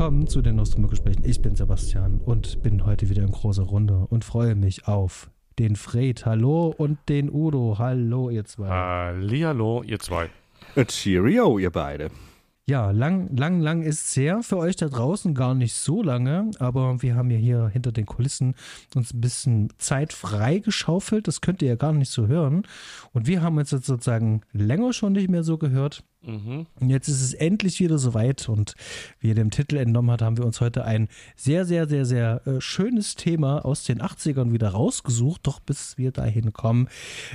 willkommen zu den Nostromo-Gesprächen. Ich bin Sebastian und bin heute wieder in großer Runde und freue mich auf den Fred, hallo, und den Udo, hallo, ihr zwei. Hallihallo, ihr zwei. Cheerio, ihr beide. Ja, lang, lang, lang ist es her für euch da draußen, gar nicht so lange, aber wir haben ja hier hinter den Kulissen uns ein bisschen Zeit freigeschaufelt, das könnt ihr ja gar nicht so hören. Und wir haben uns jetzt sozusagen länger schon nicht mehr so gehört. Mhm. Und jetzt ist es endlich wieder soweit und wie ihr dem Titel entnommen habt, haben wir uns heute ein sehr, sehr, sehr, sehr äh, schönes Thema aus den 80ern wieder rausgesucht, doch bis wir dahin kommen.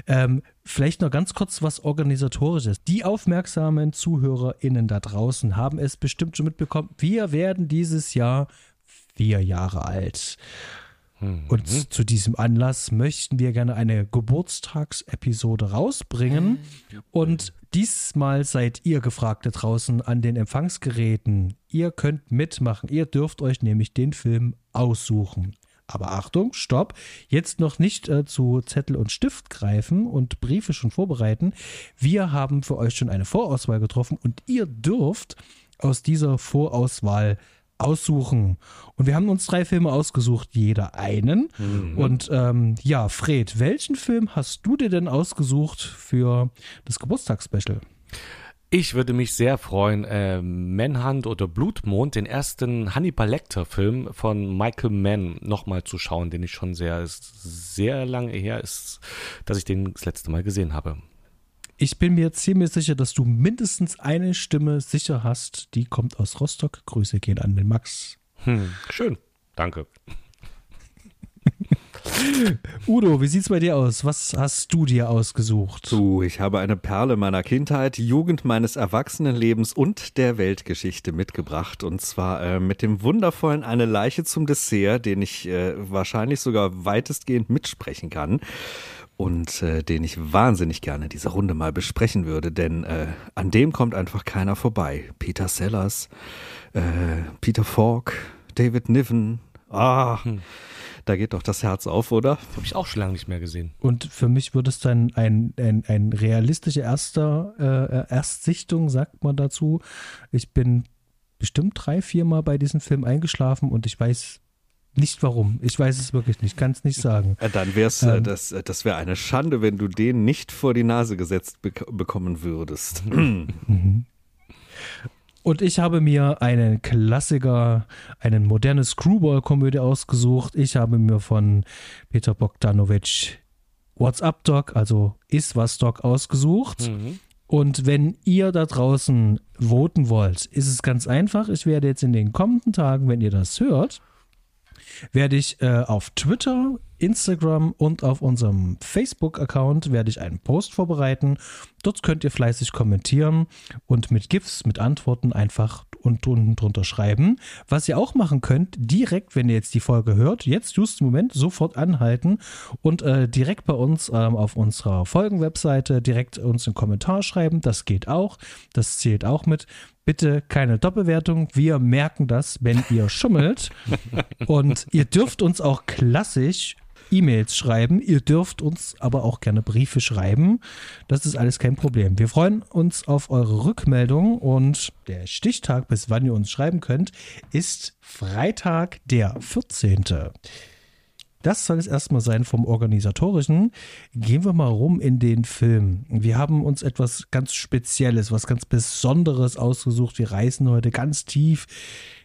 Ähm, vielleicht noch ganz kurz was Organisatorisches. Die aufmerksamen ZuhörerInnen da draußen haben es bestimmt schon mitbekommen. Wir werden dieses Jahr vier Jahre alt. Und mhm. zu diesem Anlass möchten wir gerne eine Geburtstagsepisode rausbringen. Und diesmal seid ihr gefragt da draußen an den Empfangsgeräten. Ihr könnt mitmachen. Ihr dürft euch nämlich den Film aussuchen. Aber Achtung, stopp, jetzt noch nicht äh, zu Zettel und Stift greifen und Briefe schon vorbereiten. Wir haben für euch schon eine Vorauswahl getroffen und ihr dürft aus dieser Vorauswahl aussuchen. Und wir haben uns drei Filme ausgesucht, jeder einen. Mhm. Und ähm, ja, Fred, welchen Film hast du dir denn ausgesucht für das Geburtstagsspecial? Ich würde mich sehr freuen, äh, Manhunt oder Blutmond, den ersten Hannibal Lecter-Film von Michael Mann, nochmal zu schauen, den ich schon sehr, sehr lange her ist, dass ich den das letzte Mal gesehen habe. Ich bin mir ziemlich sicher, dass du mindestens eine Stimme sicher hast. Die kommt aus Rostock. Grüße gehen an den Max. Hm, schön. Danke. Udo, wie sieht's bei dir aus? Was hast du dir ausgesucht? Du, ich habe eine Perle meiner Kindheit, Jugend meines Erwachsenenlebens und der Weltgeschichte mitgebracht. Und zwar äh, mit dem wundervollen Eine Leiche zum Dessert, den ich äh, wahrscheinlich sogar weitestgehend mitsprechen kann und äh, den ich wahnsinnig gerne diese Runde mal besprechen würde, denn äh, an dem kommt einfach keiner vorbei. Peter Sellers, äh, Peter Falk, David Niven, ah, hm. da geht doch das Herz auf, oder? Habe ich auch schon lange nicht mehr gesehen. Und für mich würde es dann ein, ein, ein realistische erster, äh, Erstsichtung, sagt man dazu. Ich bin bestimmt drei, vier Mal bei diesem Film eingeschlafen und ich weiß nicht warum. Ich weiß es wirklich nicht. Kann es nicht sagen. Dann wäre es, äh, ähm, das, äh, das wäre eine Schande, wenn du den nicht vor die Nase gesetzt be bekommen würdest. Mhm. Und ich habe mir einen Klassiker, eine moderne Screwball-Komödie ausgesucht. Ich habe mir von Peter Bogdanovich What's Up Doc, also Is was Doc ausgesucht. Mhm. Und wenn ihr da draußen voten wollt, ist es ganz einfach. Ich werde jetzt in den kommenden Tagen, wenn ihr das hört, werde ich äh, auf Twitter, Instagram und auf unserem Facebook-Account werde ich einen Post vorbereiten. Dort könnt ihr fleißig kommentieren und mit GIFs, mit Antworten einfach und unten drunter schreiben. Was ihr auch machen könnt, direkt, wenn ihr jetzt die Folge hört, jetzt just im Moment sofort anhalten und äh, direkt bei uns ähm, auf unserer Folgenwebseite direkt uns einen Kommentar schreiben. Das geht auch. Das zählt auch mit. Bitte keine Doppelwertung. Wir merken das, wenn ihr schummelt. Und ihr dürft uns auch klassisch E-Mails schreiben. Ihr dürft uns aber auch gerne Briefe schreiben. Das ist alles kein Problem. Wir freuen uns auf eure Rückmeldung und der Stichtag, bis wann ihr uns schreiben könnt, ist Freitag, der 14. Das soll es erstmal sein vom Organisatorischen. Gehen wir mal rum in den Film. Wir haben uns etwas ganz Spezielles, was ganz Besonderes ausgesucht. Wir reisen heute ganz tief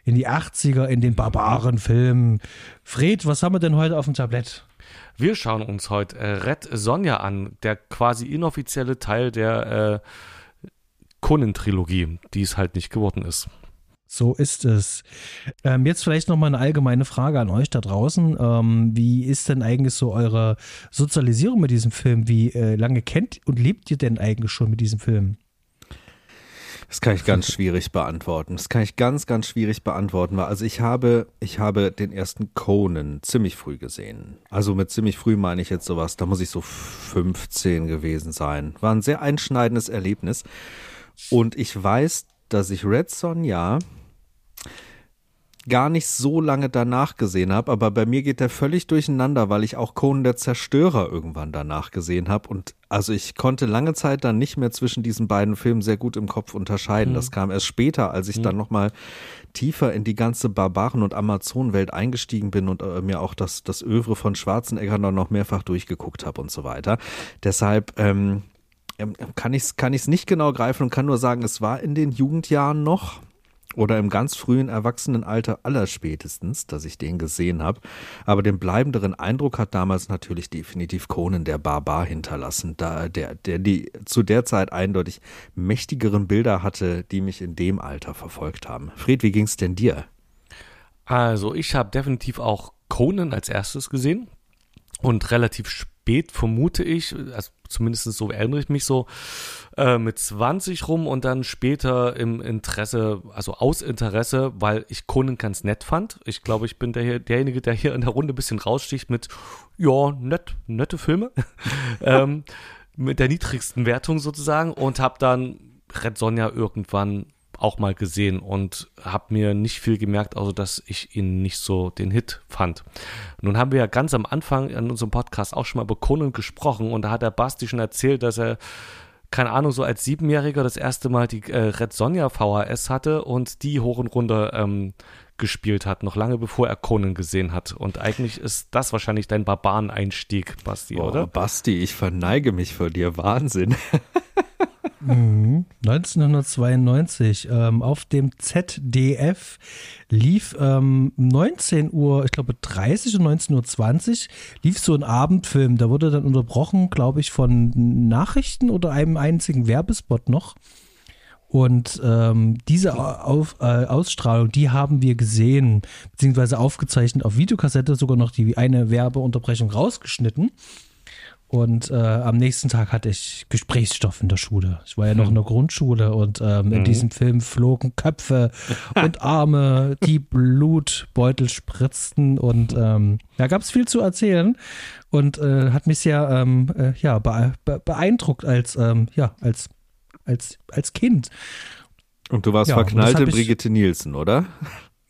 in die 80er, in den Barbarenfilm. Fred, was haben wir denn heute auf dem Tablett? Wir schauen uns heute äh, Red Sonja an, der quasi inoffizielle Teil der äh, Conan-Trilogie, die es halt nicht geworden ist. So ist es. Ähm, jetzt vielleicht noch mal eine allgemeine Frage an euch da draußen. Ähm, wie ist denn eigentlich so eure Sozialisierung mit diesem Film? Wie äh, lange kennt und lebt ihr denn eigentlich schon mit diesem Film? Das kann ich ganz schwierig beantworten. Das kann ich ganz, ganz schwierig beantworten. Also ich habe, ich habe den ersten Conan ziemlich früh gesehen. Also mit ziemlich früh meine ich jetzt sowas, da muss ich so 15 gewesen sein. War ein sehr einschneidendes Erlebnis. Und ich weiß, dass ich Red Sonja gar nicht so lange danach gesehen habe, aber bei mir geht der völlig durcheinander, weil ich auch Conan der Zerstörer irgendwann danach gesehen habe und also ich konnte lange Zeit dann nicht mehr zwischen diesen beiden Filmen sehr gut im Kopf unterscheiden. Mhm. Das kam erst später, als ich mhm. dann nochmal tiefer in die ganze Barbaren- und Amazonenwelt eingestiegen bin und äh, mir auch das, das Övre von Schwarzenegger dann noch mehrfach durchgeguckt habe und so weiter. Deshalb ähm, ähm kann ich es kann ich's nicht genau greifen und kann nur sagen, es war in den Jugendjahren noch oder im ganz frühen Erwachsenenalter allerspätestens, dass ich den gesehen habe. Aber den bleibenderen Eindruck hat damals natürlich definitiv Conan der Barbar hinterlassen, da der, der die zu der Zeit eindeutig mächtigeren Bilder hatte, die mich in dem Alter verfolgt haben. Fred, wie ging's denn dir? Also ich habe definitiv auch Conan als erstes gesehen und relativ spät vermute ich, also zumindest so erinnere ich mich so, äh, mit 20 rum und dann später im Interesse, also aus Interesse, weil ich Conan ganz nett fand. Ich glaube, ich bin der, derjenige, der hier in der Runde ein bisschen raussticht mit, ja, nett, nette Filme. ähm, mit der niedrigsten Wertung sozusagen und habe dann Red Sonja irgendwann auch mal gesehen und habe mir nicht viel gemerkt, also dass ich ihn nicht so den Hit fand. Nun haben wir ja ganz am Anfang in unserem Podcast auch schon mal über Conan gesprochen und da hat der Basti schon erzählt, dass er keine Ahnung, so als Siebenjähriger das erste Mal die äh, Red Sonja VHS hatte und die hoch und runter ähm, gespielt hat, noch lange bevor er Conan gesehen hat. Und eigentlich ist das wahrscheinlich dein Barbareneinstieg, Basti, oh, oder? Basti, ich verneige mich vor dir. Wahnsinn. 1992 mhm. ähm, auf dem ZDF lief ähm, 19 Uhr, ich glaube 30 und 19.20 Uhr lief so ein Abendfilm. Da wurde dann unterbrochen, glaube ich, von Nachrichten oder einem einzigen Werbespot noch. Und ähm, diese auf, äh, Ausstrahlung, die haben wir gesehen, beziehungsweise aufgezeichnet auf Videokassette, sogar noch die eine Werbeunterbrechung rausgeschnitten. Und äh, am nächsten Tag hatte ich Gesprächsstoff in der Schule. Ich war ja noch in der Grundschule und ähm, mhm. in diesem Film flogen Köpfe und Arme, die Blutbeutel spritzten und ähm, da gab es viel zu erzählen und äh, hat mich sehr ähm, äh, ja, be beeindruckt als, ähm, ja, als, als, als Kind. Und du warst ja, verknallt in Brigitte Nielsen, oder?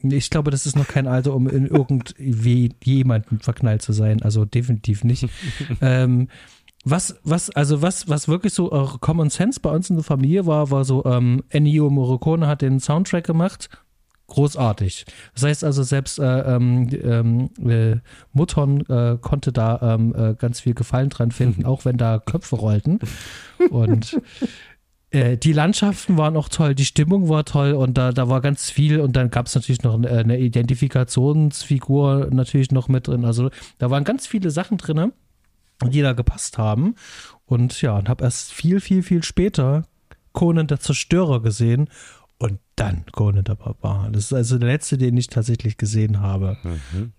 Ich glaube, das ist noch kein Alter, um in irgendwie jemanden verknallt zu sein. Also definitiv nicht. ähm, was, was, also was, was wirklich so uh, Common Sense bei uns in der Familie war, war so, ähm, Ennio Morricone hat den Soundtrack gemacht. Großartig. Das heißt also, selbst äh, ähm, ähm äh, Muttern äh, konnte da ähm, äh, ganz viel Gefallen dran finden, auch wenn da Köpfe rollten. Und äh, die Landschaften waren auch toll, die Stimmung war toll und da, da war ganz viel und dann gab es natürlich noch eine Identifikationsfigur natürlich noch mit drin. Also da waren ganz viele Sachen drin, die da gepasst haben. Und ja, und habe erst viel, viel, viel später Conan der Zerstörer gesehen und dann Conan der Barbar. Das ist also der letzte, den ich tatsächlich gesehen habe. Mhm.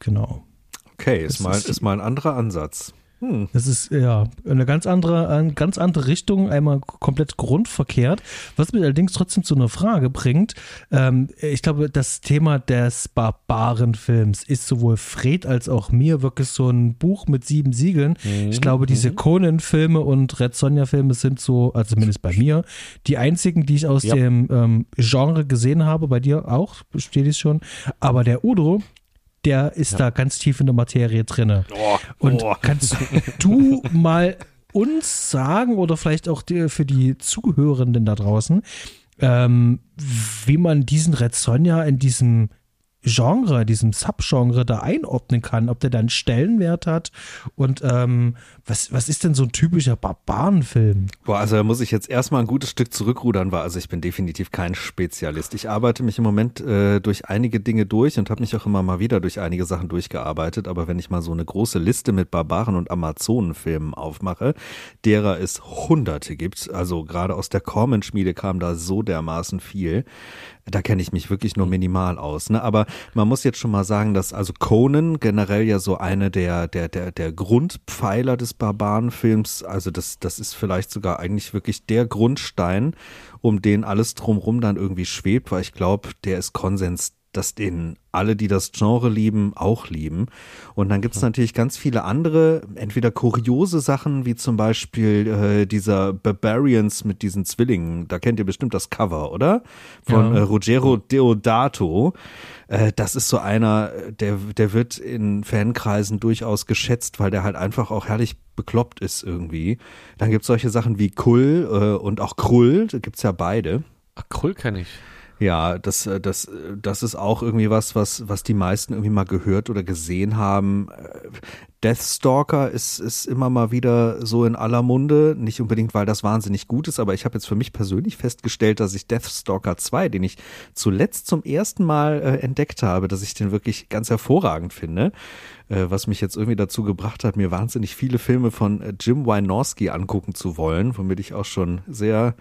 Genau. Okay, ist mal, ist mal ein anderer Ansatz. Hm. Das ist ja eine ganz andere, eine ganz andere Richtung, einmal komplett grundverkehrt. Was mich allerdings trotzdem zu einer Frage bringt. Ähm, ich glaube, das Thema des Barbarenfilms ist sowohl Fred als auch mir wirklich so ein Buch mit sieben Siegeln. Mhm. Ich glaube, diese mhm. Conan-Filme und Red Sonja-Filme sind so, also zumindest bei mir, die einzigen, die ich aus ja. dem ähm, Genre gesehen habe. Bei dir auch, steht es schon. Aber der Udo, der ist ja. da ganz tief in der Materie drinne. Oh, Und oh. kannst du mal uns sagen oder vielleicht auch die, für die Zuhörenden da draußen, ähm, wie man diesen Red Sonja in diesem Genre, diesem Subgenre da einordnen kann, ob der dann Stellenwert hat und ähm, was, was ist denn so ein typischer Barbarenfilm? Boah, also da muss ich jetzt erstmal ein gutes Stück zurückrudern, weil also ich bin definitiv kein Spezialist. Ich arbeite mich im Moment äh, durch einige Dinge durch und habe mich auch immer mal wieder durch einige Sachen durchgearbeitet, aber wenn ich mal so eine große Liste mit Barbaren und Amazonenfilmen aufmache, derer es hunderte gibt, also gerade aus der Corman-Schmiede kam da so dermaßen viel, da kenne ich mich wirklich nur minimal aus. Ne? Aber man muss jetzt schon mal sagen, dass also Conan generell ja so eine der, der, der, der Grundpfeiler des Barbarenfilms, also das, das ist vielleicht sogar eigentlich wirklich der Grundstein, um den alles drumrum dann irgendwie schwebt, weil ich glaube, der ist Konsens dass den alle, die das Genre lieben, auch lieben. Und dann gibt's natürlich ganz viele andere, entweder kuriose Sachen, wie zum Beispiel äh, dieser Barbarians mit diesen Zwillingen. Da kennt ihr bestimmt das Cover, oder? Von Ja. äh, Ruggero Deodato. Äh, das ist so einer, der, der wird in Fankreisen durchaus geschätzt, weil der halt einfach auch herrlich bekloppt ist irgendwie. Dann gibt's solche Sachen wie Kull äh, und auch Krull, da gibt's ja beide. Ach, Krull kenne ich. Ja, das, äh, das, äh, das ist auch irgendwie was, was, was die meisten irgendwie mal gehört oder gesehen haben. Äh, Deathstalker ist, ist immer mal wieder so in aller Munde. Nicht unbedingt, weil das wahnsinnig gut ist, aber ich habe jetzt für mich persönlich festgestellt, dass ich Deathstalker 2, den ich zuletzt zum ersten Mal äh, entdeckt habe, dass ich den wirklich ganz hervorragend finde. Äh, was mich jetzt irgendwie dazu gebracht hat, mir wahnsinnig viele Filme von äh, Jim Wynorski angucken zu wollen, womit ich auch schon sehr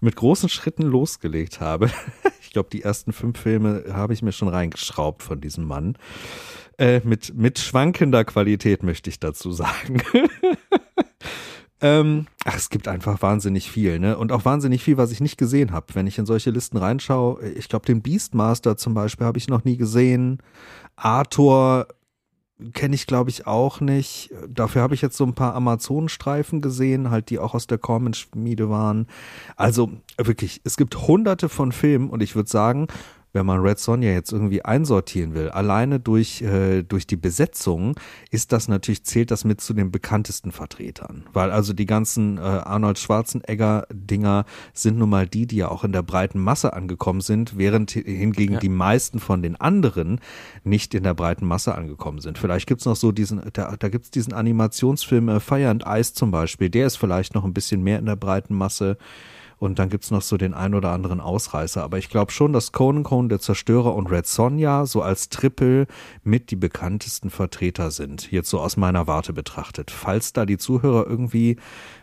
mit großen Schritten losgelegt habe. Ich glaube, die ersten fünf Filme habe ich mir schon reingeschraubt von diesem Mann. Äh, mit, mit schwankender Qualität möchte ich dazu sagen. ähm, ach, es gibt einfach wahnsinnig viel, ne? Und auch wahnsinnig viel, was ich nicht gesehen habe. Wenn ich in solche Listen reinschaue, ich glaube, den Beastmaster zum Beispiel habe ich noch nie gesehen. Arthur kenne ich, glaube ich, auch nicht. Dafür habe ich jetzt so ein paar Amazonenstreifen gesehen, halt die auch aus der Corman-Schmiede waren. Also wirklich, es gibt hunderte von Filmen und ich würde sagen, wenn man Red Sonja jetzt irgendwie einsortieren will, alleine durch, äh, durch die Besetzung ist das natürlich, zählt das mit zu den bekanntesten Vertretern. Weil also die ganzen äh, Arnold Schwarzenegger-Dinger sind nun mal die, die ja auch in der breiten Masse angekommen sind, während hingegen Ja. die meisten von den anderen nicht in der breiten Masse angekommen sind. Vielleicht gibt's noch so diesen, da, da gibt's diesen Animationsfilm äh, Fire and Ice zum Beispiel, der ist vielleicht noch ein bisschen mehr in der breiten Masse. Und dann gibt's noch so den ein oder anderen Ausreißer. Aber ich glaube schon, dass Conan Conan, der Zerstörer und Red Sonja so als Triple mit die bekanntesten Vertreter sind. Jetzt so aus meiner Warte betrachtet. Falls da die Zuhörer irgendwie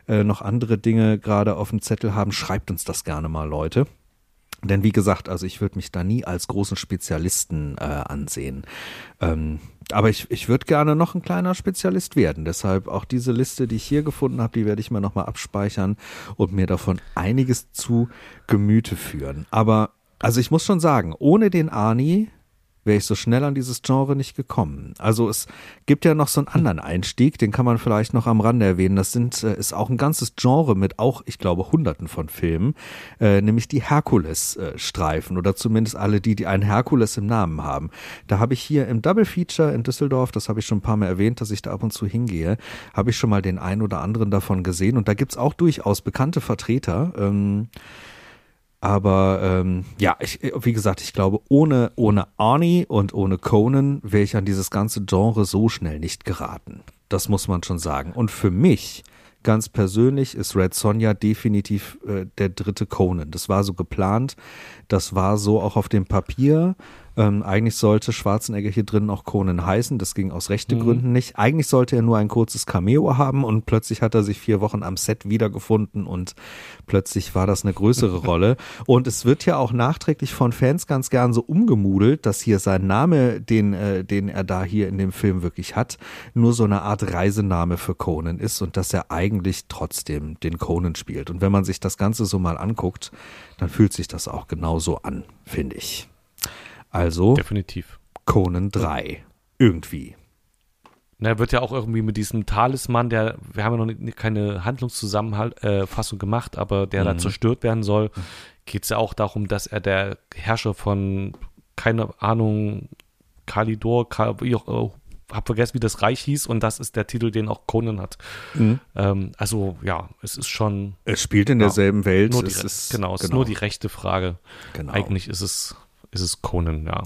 äh, noch andere Dinge gerade auf dem Zettel haben, schreibt uns das gerne mal, Leute. Denn wie gesagt, also ich würde mich da nie als großen Spezialisten äh, ansehen. Ähm, aber ich, ich würde gerne noch ein kleiner Spezialist werden. Deshalb auch diese Liste, die ich hier gefunden habe, die werde ich mir nochmal abspeichern und mir davon einiges zu Gemüte führen. Aber also ich muss schon sagen, ohne den Arnie wäre ich so schnell an dieses Genre nicht gekommen. Also es gibt ja noch so einen anderen Einstieg, den kann man vielleicht noch am Rande erwähnen. Das sind, äh, ist auch ein ganzes Genre mit auch, ich glaube, hunderten von Filmen, äh, nämlich die Herkules-Streifen oder zumindest alle die, die einen Herkules im Namen haben. Da habe ich hier im Double Feature in Düsseldorf, das habe ich schon ein paar Mal erwähnt, dass ich da ab und zu hingehe, habe ich schon mal den einen oder anderen davon gesehen und da gibt's auch durchaus bekannte Vertreter. Ähm, aber ähm, ja, ich, wie gesagt, ich glaube, ohne, ohne Arnie und ohne Conan wäre ich an dieses ganze Genre so schnell nicht geraten. Das muss man schon sagen. Und für mich, ganz persönlich, ist Red Sonja definitiv äh, der dritte Conan. Das war so geplant, das war so auch auf dem Papier. Ähm, eigentlich sollte Schwarzenegger hier drin auch Conan heißen, das ging aus rechte Gründen nicht. Eigentlich sollte er nur ein kurzes Cameo haben und plötzlich hat er sich vier Wochen am Set wiedergefunden und plötzlich war das eine größere Rolle. Und es wird ja auch nachträglich von Fans ganz gern so umgemudelt, dass hier sein Name, den, äh, den er da hier in dem Film wirklich hat, nur so eine Art Reisename für Conan ist und dass er eigentlich trotzdem den Conan spielt. Und wenn man sich das Ganze so mal anguckt, dann fühlt sich das auch genauso an, finde ich. Also Definitiv. Conan 3. Irgendwie. Na, er wird ja auch irgendwie mit diesem Talisman, der, wir haben ja noch keine Handlungszusammenfassung gemacht, aber der da zerstört werden soll, geht es ja auch darum, dass er der Herrscher von, keine Ahnung, Kalidor, Kal, wie auch, äh, hab vergessen, wie das Reich hieß und das ist der Titel, den auch Conan hat. Ähm, also ja, es ist schon Es spielt in derselben Welt. nur die, es ist, genau, es ist nur die rechte Frage. Genau. Eigentlich ist es, ist es Conan, ja.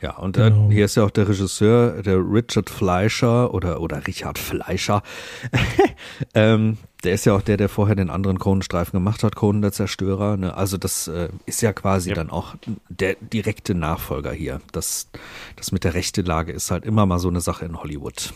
Ja, und Genau. äh, hier ist ja auch der Regisseur, der Richard Fleischer oder, oder Richard Fleischer. ähm, der ist ja auch der, der vorher den anderen Conan-Streifen gemacht hat, Conan der Zerstörer. Ne? Also das äh, ist ja quasi Yep. dann auch der direkte Nachfolger hier. Das, das mit der rechte Lage ist halt immer mal so eine Sache in Hollywood.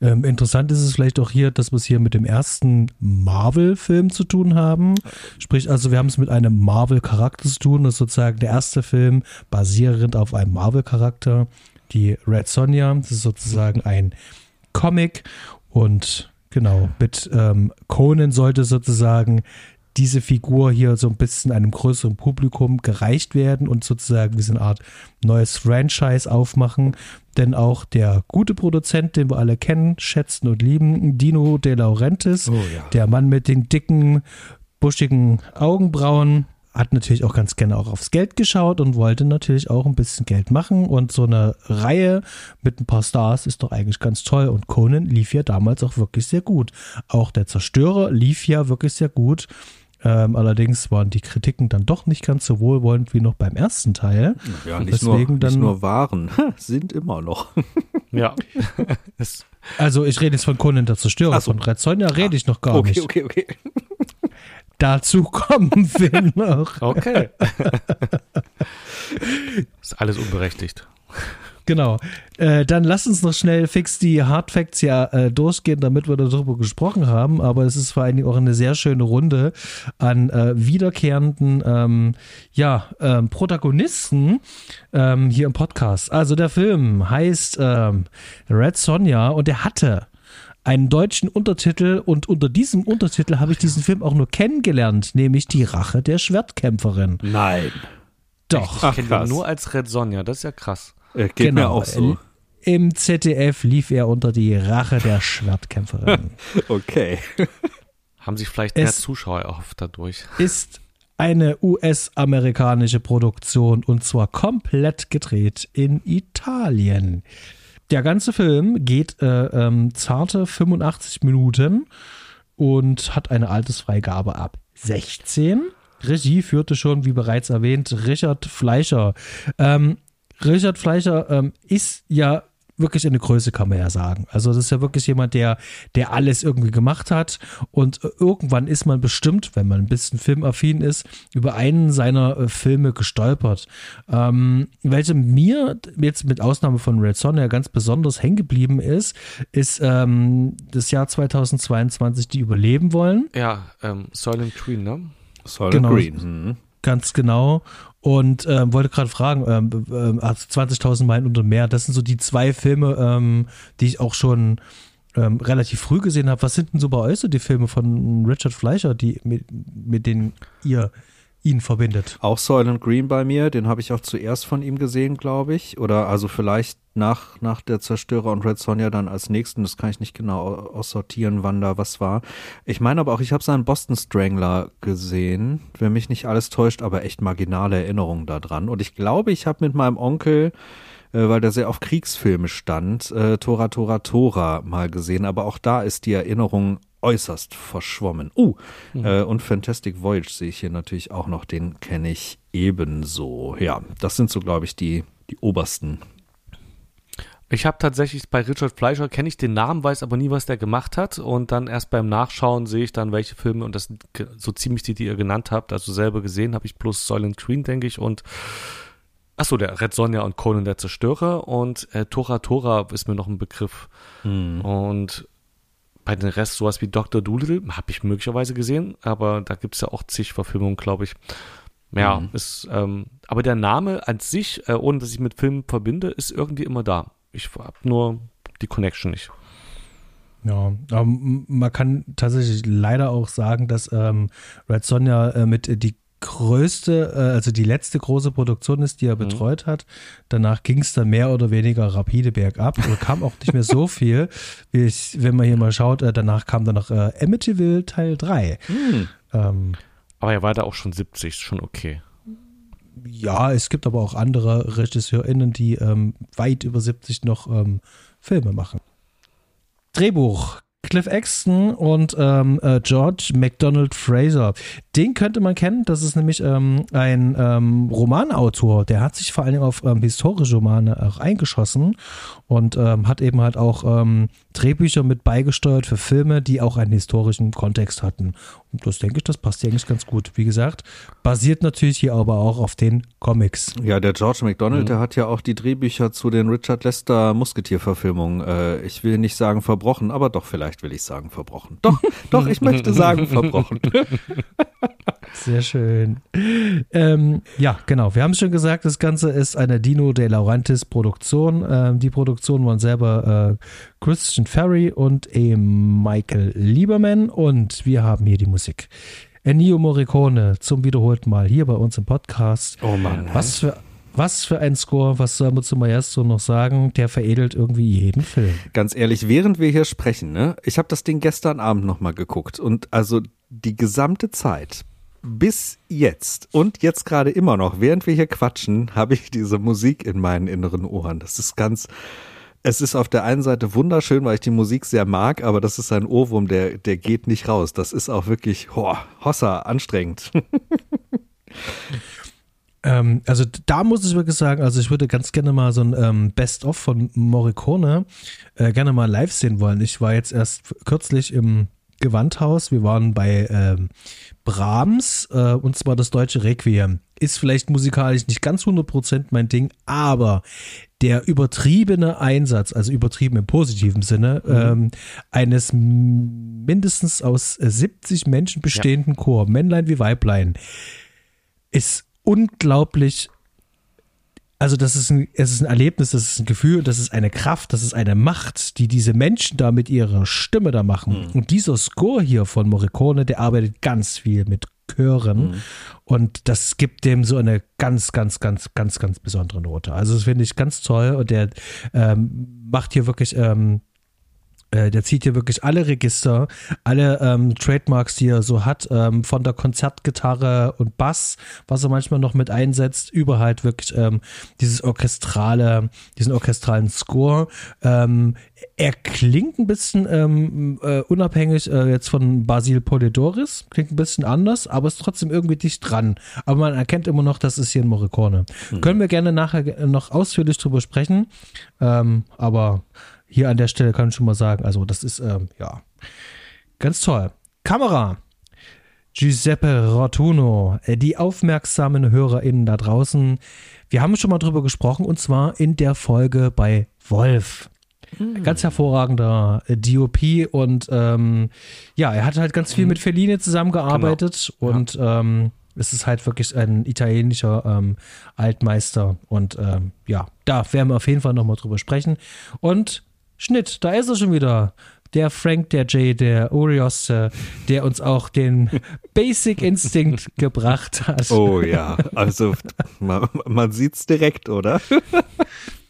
Ähm, interessant ist es vielleicht auch hier, dass wir es hier mit dem ersten Marvel-Film zu tun haben. Sprich, also wir haben es mit einem Marvel-Charakter zu tun. Das ist sozusagen der erste Film basierend auf einem Marvel-Charakter. Die Red Sonja, das ist sozusagen ein Comic und genau, mit ähm, Conan sollte sozusagen diese Figur hier so ein bisschen einem größeren Publikum gereicht werden und sozusagen diese Art neues Franchise aufmachen. Denn auch der gute Produzent, den wir alle kennen, schätzen und lieben, Dino De Laurentiis, Oh ja. der Mann mit den dicken, buschigen Augenbrauen, hat natürlich auch ganz gerne auch aufs Geld geschaut und wollte natürlich auch ein bisschen Geld machen. Und so eine Reihe mit ein paar Stars ist doch eigentlich ganz toll. Und Conan lief ja damals auch wirklich sehr gut. Auch der Zerstörer lief ja wirklich sehr gut. Ähm, allerdings waren die Kritiken dann doch nicht ganz so wohlwollend wie noch beim ersten Teil. Ja, nicht, nur, deswegen nicht dann- nur waren, sind immer noch. Ja. Also ich rede jetzt von Conan der Zerstörer. Ach so. Von Red Sonja rede ich noch gar okay, nicht. okay, okay. Dazu kommen wir noch. okay. ist alles unberechtigt. Genau. Äh, dann lass uns noch schnell fix die Hard Facts ja äh, durchgehen, damit wir darüber gesprochen haben. Aber es ist vor allen Dingen auch eine sehr schöne Runde an äh, wiederkehrenden ähm, ja, ähm, Protagonisten ähm, hier im Podcast. Also der Film heißt ähm, Red Sonja und er hatte einen deutschen Untertitel und unter diesem Untertitel habe ich diesen Film auch nur kennengelernt, nämlich die Rache der Schwertkämpferin. Nein. Doch. Ach, Ich kenne nur als Red Sonja, das ist ja krass. Äh, geht mir Genau. auch so. Im ZDF lief er unter die Rache der Schwertkämpferin. Okay. Haben sich vielleicht mehr Es- Zuschauer erhofft dadurch. Ist eine US-amerikanische Produktion und zwar komplett gedreht in Italien. Der ganze Film geht äh, ähm, zarte 85 Minuten und hat eine Altersfreigabe ab 16. Regie führte schon, wie bereits erwähnt, Richard Fleischer. Ähm, Richard Fleischer ähm, ist ja wirklich eine Größe, kann man ja sagen. Also das ist ja wirklich jemand, der, der alles irgendwie gemacht hat und äh, irgendwann ist man bestimmt, wenn man ein bisschen filmaffin ist, über einen seiner äh, Filme gestolpert. Ähm, welche mir jetzt mit Ausnahme von Red Sonja ganz besonders hängen geblieben ist, ist ähm, das Jahr 2022, die überleben wollen. Ja, ähm, Soylent Green, ne? Solid Genau. Green. Mhm. Ganz genau. Und ähm, wollte gerade fragen, ähm, also 20.000 Meilen unter Meer, das sind so die zwei Filme, ähm, die ich auch schon ähm, relativ früh gesehen habe. Was sind denn so bei euch so die Filme von Richard Fleischer, die mit, mit denen ihr ihn verbindet? Auch Soylent Green bei mir, den habe ich auch zuerst von ihm gesehen, glaube ich. Oder also vielleicht nach, nach der Zerstörer und Red Sonja dann als nächsten. Das kann ich nicht genau au- aussortieren, wann da was war. Ich meine aber auch, ich habe seinen Boston Strangler gesehen, wenn mich nicht alles täuscht, aber echt marginale Erinnerungen daran. Und ich glaube, ich habe mit meinem Onkel äh, weil der sehr auf Kriegsfilme stand, äh, Tora Tora Tora mal gesehen, aber auch da ist die Erinnerung äußerst verschwommen. Uh, äh, und Fantastic Voyage sehe ich hier natürlich auch noch, den kenne ich ebenso. Ja, das sind so, glaube ich, die, die obersten. Ich habe tatsächlich bei Richard Fleischer kenne ich den Namen, weiß aber nie, was der gemacht hat. Und dann erst beim Nachschauen sehe ich dann, welche Filme, und das sind so ziemlich die, die ihr genannt habt, also selber gesehen habe ich bloß Soylent Green, denke ich, und achso, der Red Sonja und Conan der Zerstörer und äh, Tora Tora ist mir noch ein Begriff. Und bei den Rest sowas wie Dr. Doolittle habe ich möglicherweise gesehen, aber da gibt es ja auch zig Verfilmungen, glaube ich. Ja, ist, ähm, aber der Name an sich, äh, ohne dass ich mit Filmen verbinde, ist irgendwie immer da. Ich habe nur die Connection nicht. Ja, man kann tatsächlich leider auch sagen, dass ähm, Red Sonja äh, mit äh, die größte, äh, also die letzte große Produktion ist, die er betreut hat. Danach ging es dann mehr oder weniger rapide bergab. Oder kam auch nicht mehr so viel. Wie ich, wenn man hier mal schaut, äh, danach kam dann noch äh, Amityville Teil 3. Ähm, Aber er war da auch schon 70, ist schon okay. ja, es gibt aber auch andere RegisseurInnen, die ähm, weit über 70 noch ähm, Filme machen. Drehbuch. Cliff Exton und ähm, äh, George MacDonald Fraser. Den könnte man kennen. Das ist nämlich ähm, ein ähm, Romanautor. Der hat sich vor allen Dingen auf ähm, historische Romane auch eingeschossen und ähm, hat eben halt auch ähm, Drehbücher mit beigesteuert für Filme, die auch einen historischen Kontext hatten. Und das denke ich, das passt hier eigentlich ganz gut. Wie gesagt, basiert natürlich hier aber auch auf den Comics. Ja, der George McDonald, der hat ja auch die Drehbücher zu den Richard Lester Musketier-Verfilmungen, äh, ich will nicht sagen verbrochen, aber doch, vielleicht will ich sagen verbrochen. Doch, doch, ich möchte sagen verbrochen. Sehr schön. Ähm, ja, genau. Wir haben schon gesagt, das Ganze ist eine Dino De Laurentiis Produktion. Ähm, die Produktion waren selber äh, Christian Ferry und eben Michael Lieberman und wir haben hier die Musik. Ennio Morricone zum wiederholten Mal hier bei uns im Podcast. Oh Mann. Was für, was für ein Score, was soll man zu Maestro noch sagen? Der veredelt irgendwie jeden Film. Ganz ehrlich, während wir hier sprechen, ne, ich habe das Ding gestern Abend nochmal geguckt und also die gesamte Zeit bis jetzt und jetzt gerade immer noch, während wir hier quatschen, habe ich diese Musik in meinen inneren Ohren. Das ist ganz, es ist auf der einen Seite wunderschön, weil ich die Musik sehr mag, aber das ist ein Ohrwurm, der, der geht nicht raus. Das ist auch wirklich, oh, Hossa, anstrengend. Ähm, also da muss ich wirklich sagen, also ich würde ganz gerne mal so ein ähm, Best-of von Morricone äh, gerne mal live sehen wollen. Ich war jetzt erst kürzlich im Gewandhaus. Wir waren bei ähm, Brahms äh, und zwar das deutsche Requiem. Ist vielleicht musikalisch nicht ganz 100% mein Ding, aber der übertriebene Einsatz, also übertrieben im positiven Sinne, mhm. ähm, eines mindestens aus 70 Menschen bestehenden ja. Chor, Männlein wie Weiblein, ist unglaublich also das ist ein, es ist ein Erlebnis, das ist ein Gefühl, das ist eine Kraft, das ist eine Macht, die diese Menschen da mit ihrer Stimme da machen. Mhm. Und dieser Score hier von Morricone, der arbeitet ganz viel mit Chören mhm. und das gibt dem so eine ganz, ganz, ganz, ganz, ganz besondere Note. Also das finde ich ganz toll und der ähm, macht hier wirklich ähm, äh, der zieht hier wirklich alle Register, alle ähm, Trademarks, die er so hat, ähm, von der Konzertgitarre und Bass, was er manchmal noch mit einsetzt, über halt wirklich ähm, dieses orchestrale, diesen orchestralen Score. Ähm, er klingt ein bisschen ähm, äh, unabhängig äh, jetzt von Basil Polidoris, klingt ein bisschen anders, aber ist trotzdem irgendwie dicht dran. Aber man erkennt immer noch, das ist hier ein Morricone. Mhm. Können wir gerne nachher noch ausführlich drüber sprechen, aber hier an der Stelle kann ich schon mal sagen, also das ist, ähm, ja, ganz toll. Kamera. Giuseppe Rotuno, äh, die aufmerksamen HörerInnen da draußen. Wir haben schon mal drüber gesprochen und zwar in der Folge bei Wolf. Mhm. Ganz hervorragender äh, DOP und ähm, ja, er hat halt ganz viel hm. mit Feline zusammengearbeitet genau. und ja. ähm, es ist halt wirklich ein italienischer ähm, Altmeister und ähm, ja, da werden wir auf jeden Fall nochmal drüber sprechen. Und Schnitt, da ist er schon wieder. Der Frank, der Jay, der Urios, der uns auch den Basic Instinct gebracht hat. Oh ja, also man, man es direkt, oder?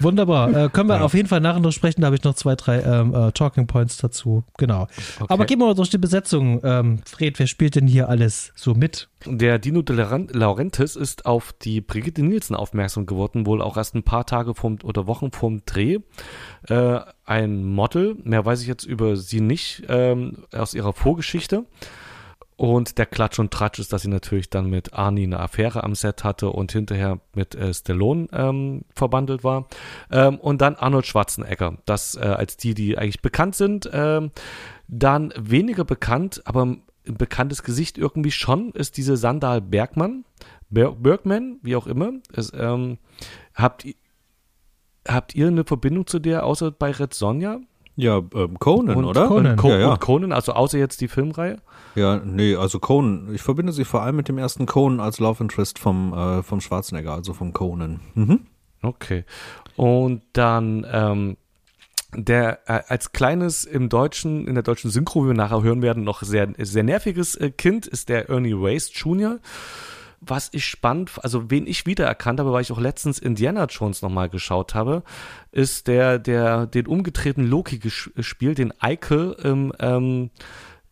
Wunderbar. Äh, können wir ja. auf jeden Fall nachher noch sprechen. Da habe ich noch zwei, drei ähm, äh, Talking Points dazu. Genau. Okay. Aber gehen wir mal durch die Besetzung. Ähm, Fred, wer spielt denn hier alles so mit? Der Dino de Laurentiis ist auf die Brigitte Nielsen aufmerksam geworden, wohl auch erst ein paar Tage vorm, oder Wochen vorm Dreh. Äh, ein Model, mehr weiß ich jetzt über sie nicht, ähm, aus ihrer Vorgeschichte. Und der Klatsch und Tratsch ist, dass sie natürlich dann mit Arnie eine Affäre am Set hatte und hinterher mit äh, Stallone ähm, verbandelt war. Ähm, und dann Arnold Schwarzenegger, das äh, als die, die eigentlich bekannt sind. Ähm, dann weniger bekannt, aber ein bekanntes Gesicht irgendwie schon, ist diese Sandal Bergmann. Ber Bergman, wie auch immer. Es, ähm, habt, habt ihr eine Verbindung zu der, außer bei Red Sonja? Ja, ähm, Conan, und oder? Conan. Und, Co ja, ja. und Conan, also außer jetzt die Filmreihe? Ja, nee, also Conan. Ich verbinde sie vor allem mit dem ersten Conan als Love Interest vom, äh, vom Schwarzenegger, also vom Conan. Mhm. Okay. Und dann, ähm, der äh, als kleines im deutschen, in der deutschen Synchro, wie wir nachher hören werden, noch sehr, sehr nerviges äh, Kind ist der Ernie Waste Jr., was ich spannend, also wen ich wiedererkannt habe, weil ich auch letztens Indiana Jones nochmal geschaut habe, ist der, der den umgedrehten Loki gespielt, den Eike im, ähm,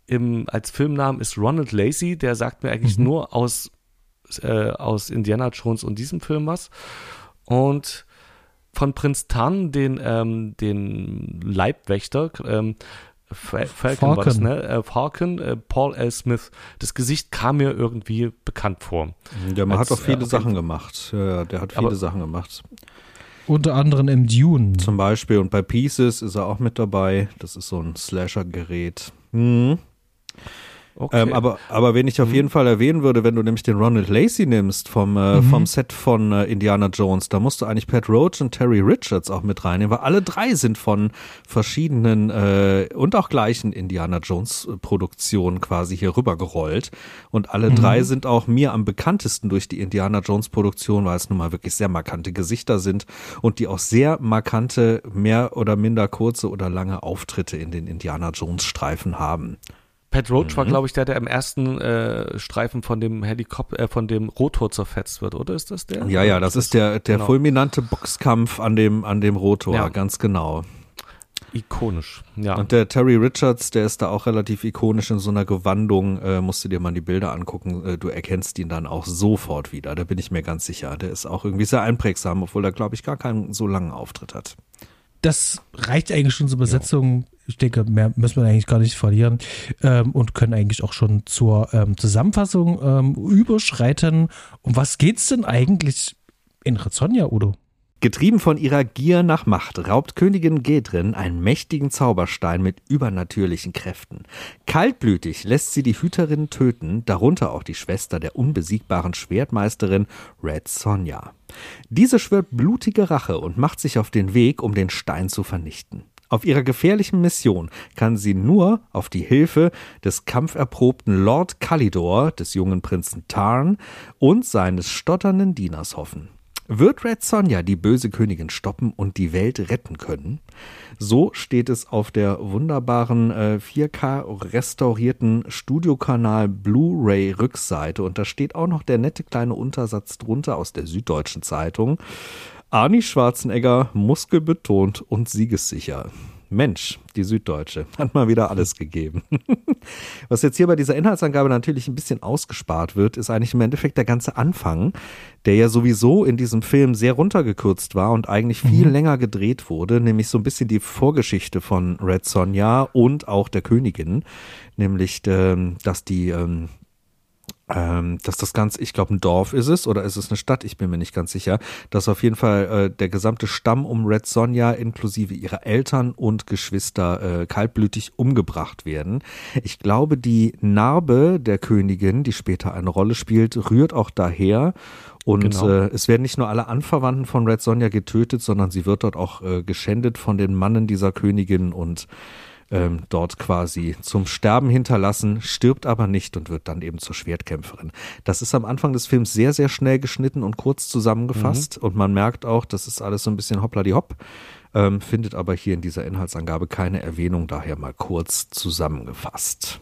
im, als Filmnamen ist Ronald Lacey, der sagt mir eigentlich mhm. nur aus, äh, aus Indiana Jones und diesem Film was. Und von Prinz Tan, den, ähm, den Leibwächter, ähm, Falcon, Falcon. war das, ne? Äh, Falcon, äh, Paul L. Smith. Das Gesicht kam mir irgendwie bekannt vor. Man Als, hat auch viele äh, Sachen gemacht. Ja, der hat viele Sachen gemacht. Unter anderem im Dune. Zum Beispiel. Und bei Pieces ist er auch mit dabei. Das ist so ein Slasher-Gerät. Mhm. Okay. Ähm, aber, aber wen ich auf mhm. jeden Fall erwähnen würde, wenn du nämlich den Ronald Lacey nimmst vom, äh, mhm. vom Set von äh, Indiana Jones, da musst du eigentlich Pat Roach und Terry Richards auch mit reinnehmen, weil alle drei sind von verschiedenen äh, und auch gleichen Indiana Jones Produktionen quasi hier rübergerollt. Und alle mhm. drei sind auch mir am bekanntesten durch die Indiana Jones Produktion, weil es nun mal wirklich sehr markante Gesichter sind und die auch sehr markante, mehr oder minder kurze oder lange Auftritte in den Indiana Jones Streifen haben. Pat Roach mhm. war, glaube ich, der, der im ersten äh, Streifen von dem Helikopter, äh, von dem Rotor zerfetzt wird, oder ist das der? Ja, ja, das ist der, der genau. fulminante Boxkampf an dem, an dem Rotor, ja. ganz genau. Ikonisch, ja. Und der Terry Richards, der ist da auch relativ ikonisch in so einer Gewandung, äh, musst du dir mal die Bilder angucken, äh, du erkennst ihn dann auch sofort wieder, da bin ich mir ganz sicher. Der ist auch irgendwie sehr einprägsam, obwohl er, glaube ich, gar keinen so langen Auftritt hat. Das reicht eigentlich schon zur Besetzung. Ja. Ich denke, mehr müssen wir eigentlich gar nicht verlieren ähm, und können eigentlich auch schon zur ähm, Zusammenfassung ähm, überschreiten. Um was geht's denn eigentlich in Rezonja, Udo? Getrieben von ihrer Gier nach Macht raubt Königin Gedrin einen mächtigen Zauberstein mit übernatürlichen Kräften. Kaltblütig lässt sie die Hüterin töten, darunter auch die Schwester der unbesiegbaren Schwertmeisterin Red Sonja. Diese schwört blutige Rache und macht sich auf den Weg, um den Stein zu vernichten. Auf ihrer gefährlichen Mission kann sie nur auf die Hilfe des kampferprobten Lord Kalidor, des jungen Prinzen Tarn und seines stotternden Dieners hoffen. Wird Red Sonja die böse Königin stoppen und die Welt retten können? So steht es auf der wunderbaren äh, 4K restaurierten Studiokanal Blu-ray Rückseite und da steht auch noch der nette kleine Untersatz drunter aus der Süddeutschen Zeitung. Arnie Schwarzenegger muskelbetont und siegessicher. Mensch, die Süddeutsche hat mal wieder alles gegeben. Was jetzt hier bei dieser Inhaltsangabe natürlich ein bisschen ausgespart wird, ist eigentlich im Endeffekt der ganze Anfang, der ja sowieso in diesem Film sehr runtergekürzt war und eigentlich viel mhm. länger gedreht wurde, nämlich so ein bisschen die Vorgeschichte von Red Sonja und auch der Königin, nämlich ähm, dass die ähm, dass das Ganze, ich glaube, ein Dorf ist es oder ist es eine Stadt, ich bin mir nicht ganz sicher, dass auf jeden Fall äh, der gesamte Stamm um Red Sonja inklusive ihrer Eltern und Geschwister äh, kaltblütig umgebracht werden. Ich glaube, die Narbe der Königin, die später eine Rolle spielt, rührt auch daher. Und genau. äh, es werden nicht nur alle Anverwandten von Red Sonja getötet, sondern sie wird dort auch äh, geschändet von den Mannen dieser Königin und ähm, dort quasi zum Sterben hinterlassen, stirbt aber nicht und wird dann eben zur Schwertkämpferin. Das ist am Anfang des Films sehr, sehr schnell geschnitten und kurz zusammengefasst mhm. und man merkt auch, das ist alles so ein bisschen hoppla die hopp. Ähm, findet aber hier in dieser Inhaltsangabe keine Erwähnung, daher mal kurz zusammengefasst.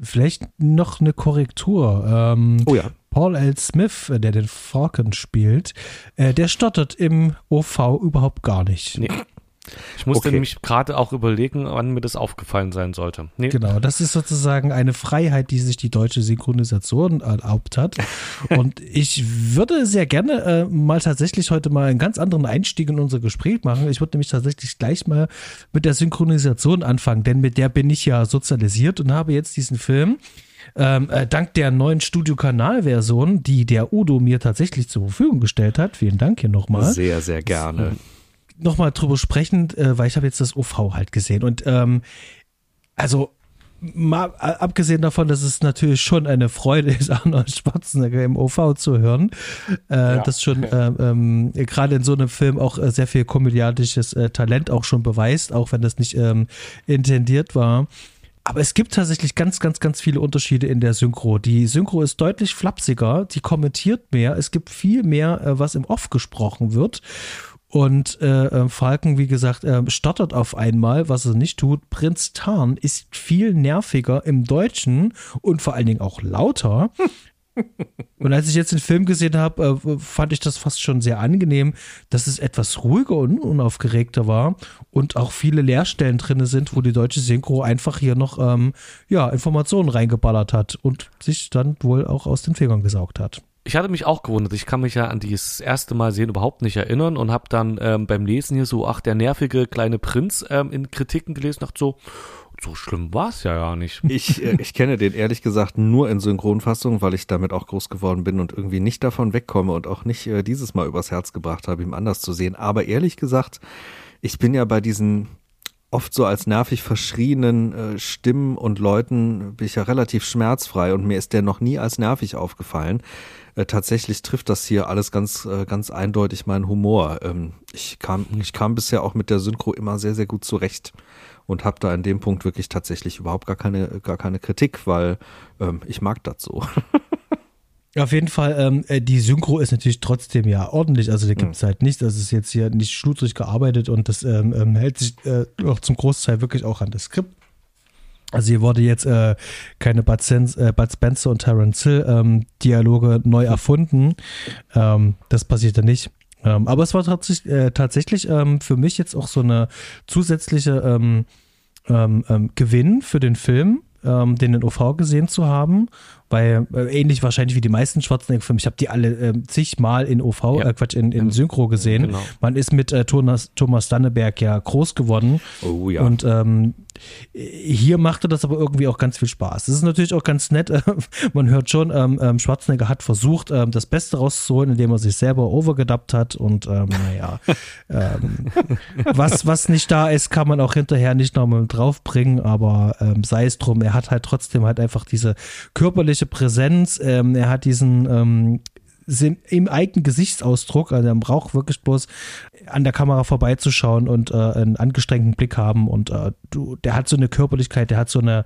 Vielleicht noch eine Korrektur. Ähm, oh ja. Paul L. Smith, äh, der den Falcon spielt, äh, der stottert im OV überhaupt gar nicht. Nee. Ich musste okay. nämlich gerade auch überlegen, wann mir das aufgefallen sein sollte. Nee. Genau, das ist sozusagen eine Freiheit, die sich die deutsche Synchronisation erlaubt hat. Und ich würde sehr gerne äh, mal tatsächlich heute mal einen ganz anderen Einstieg in unser Gespräch machen. Ich würde nämlich tatsächlich gleich mal mit der Synchronisation anfangen, denn mit der bin ich ja sozialisiert und habe jetzt diesen Film ähm, äh, dank der neuen Studiokanal-Version, die der Udo mir tatsächlich zur Verfügung gestellt hat. Vielen Dank hier nochmal. Sehr, sehr gerne nochmal drüber sprechen, äh, weil ich habe jetzt das OV halt gesehen. Und ähm, also mal abgesehen davon, dass es natürlich schon eine Freude ist, Arnold Schwarzenegger im OV zu hören, äh, ja. das schon äh, ähm, gerade in so einem Film auch äh, sehr viel komödiantisches äh, Talent auch schon beweist, auch wenn das nicht ähm, intendiert war. Aber es gibt tatsächlich ganz, ganz, ganz viele Unterschiede in der Synchro. Die Synchro ist deutlich flapsiger, die kommentiert mehr, es gibt viel mehr, äh, was im Off gesprochen wird. Und äh, äh, Falken, wie gesagt, äh, stottert auf einmal, was er nicht tut. Prinz Tarn ist viel nerviger im Deutschen und vor allen Dingen auch lauter. und als ich jetzt den Film gesehen habe, äh, fand ich das fast schon sehr angenehm, dass es etwas ruhiger und unaufgeregter war und auch viele Leerstellen drin sind, wo die deutsche Synchro einfach hier noch ähm, ja, Informationen reingeballert hat und sich dann wohl auch aus den Fingern gesaugt hat ich hatte mich auch gewundert. Ich kann mich ja an dieses erste Mal sehen überhaupt nicht erinnern und habe dann ähm, beim Lesen hier so, ach, der nervige kleine Prinz ähm, in Kritiken gelesen, dachte so, so schlimm war es ja gar nicht. Ich, äh, ich kenne den ehrlich gesagt nur in Synchronfassung, weil ich damit auch groß geworden bin und irgendwie nicht davon wegkomme und auch nicht äh, dieses Mal übers Herz gebracht habe, ihm anders zu sehen. Aber ehrlich gesagt, ich bin ja bei diesen oft so als nervig verschrienen äh, Stimmen und Leuten bin ich ja relativ schmerzfrei und mir ist der noch nie als nervig aufgefallen. Äh, tatsächlich trifft das hier alles ganz, äh, ganz eindeutig meinen Humor. Ähm, ich kam, ich kam bisher auch mit der Synchro immer sehr, sehr gut zurecht und habe da in dem Punkt wirklich tatsächlich überhaupt gar keine, gar keine Kritik, weil ähm, ich mag das so. Auf jeden Fall, ähm, äh, die Synchro ist natürlich trotzdem ja ordentlich. Also da gibt es mhm. halt nichts. Das ist jetzt hier nicht schludrig gearbeitet und das ähm, ähm, hält sich äh, auch zum Großteil wirklich auch an das Skript. Also hier wurde jetzt äh, keine Bud, Sens, äh, Bud Spencer und Terence Hill ähm, Dialoge neu erfunden. Ähm, das passierte nicht. Ähm, aber es war tatsächlich, äh, tatsächlich ähm, für mich jetzt auch so eine zusätzliche ähm, ähm, ähm Gewinn für den Film, ähm, den in OV gesehen zu haben weil äh, ähnlich wahrscheinlich wie die meisten Schwarzenegger-Filme, ich habe die alle äh, zigmal in OV, ja. äh, Quatsch, in, in Synchro gesehen. Genau. Man ist mit äh, Thomas, Thomas Danneberg ja groß geworden. Oh ja. Und ähm, hier machte das aber irgendwie auch ganz viel Spaß. Es ist natürlich auch ganz nett. man hört schon, ähm, ähm, Schwarzenegger hat versucht, ähm, das Beste rauszuholen, indem er sich selber overgedubbt hat. Und ähm, naja, ähm, was, was nicht da ist, kann man auch hinterher nicht nochmal draufbringen. Aber ähm, sei es drum, er hat halt trotzdem halt einfach diese körperliche Präsenz. Ähm, er hat diesen ähm, im eigenen Gesichtsausdruck, also er braucht wirklich bloß an der Kamera vorbeizuschauen und äh, einen angestrengten Blick haben und äh, du, der hat so eine Körperlichkeit, der hat so eine,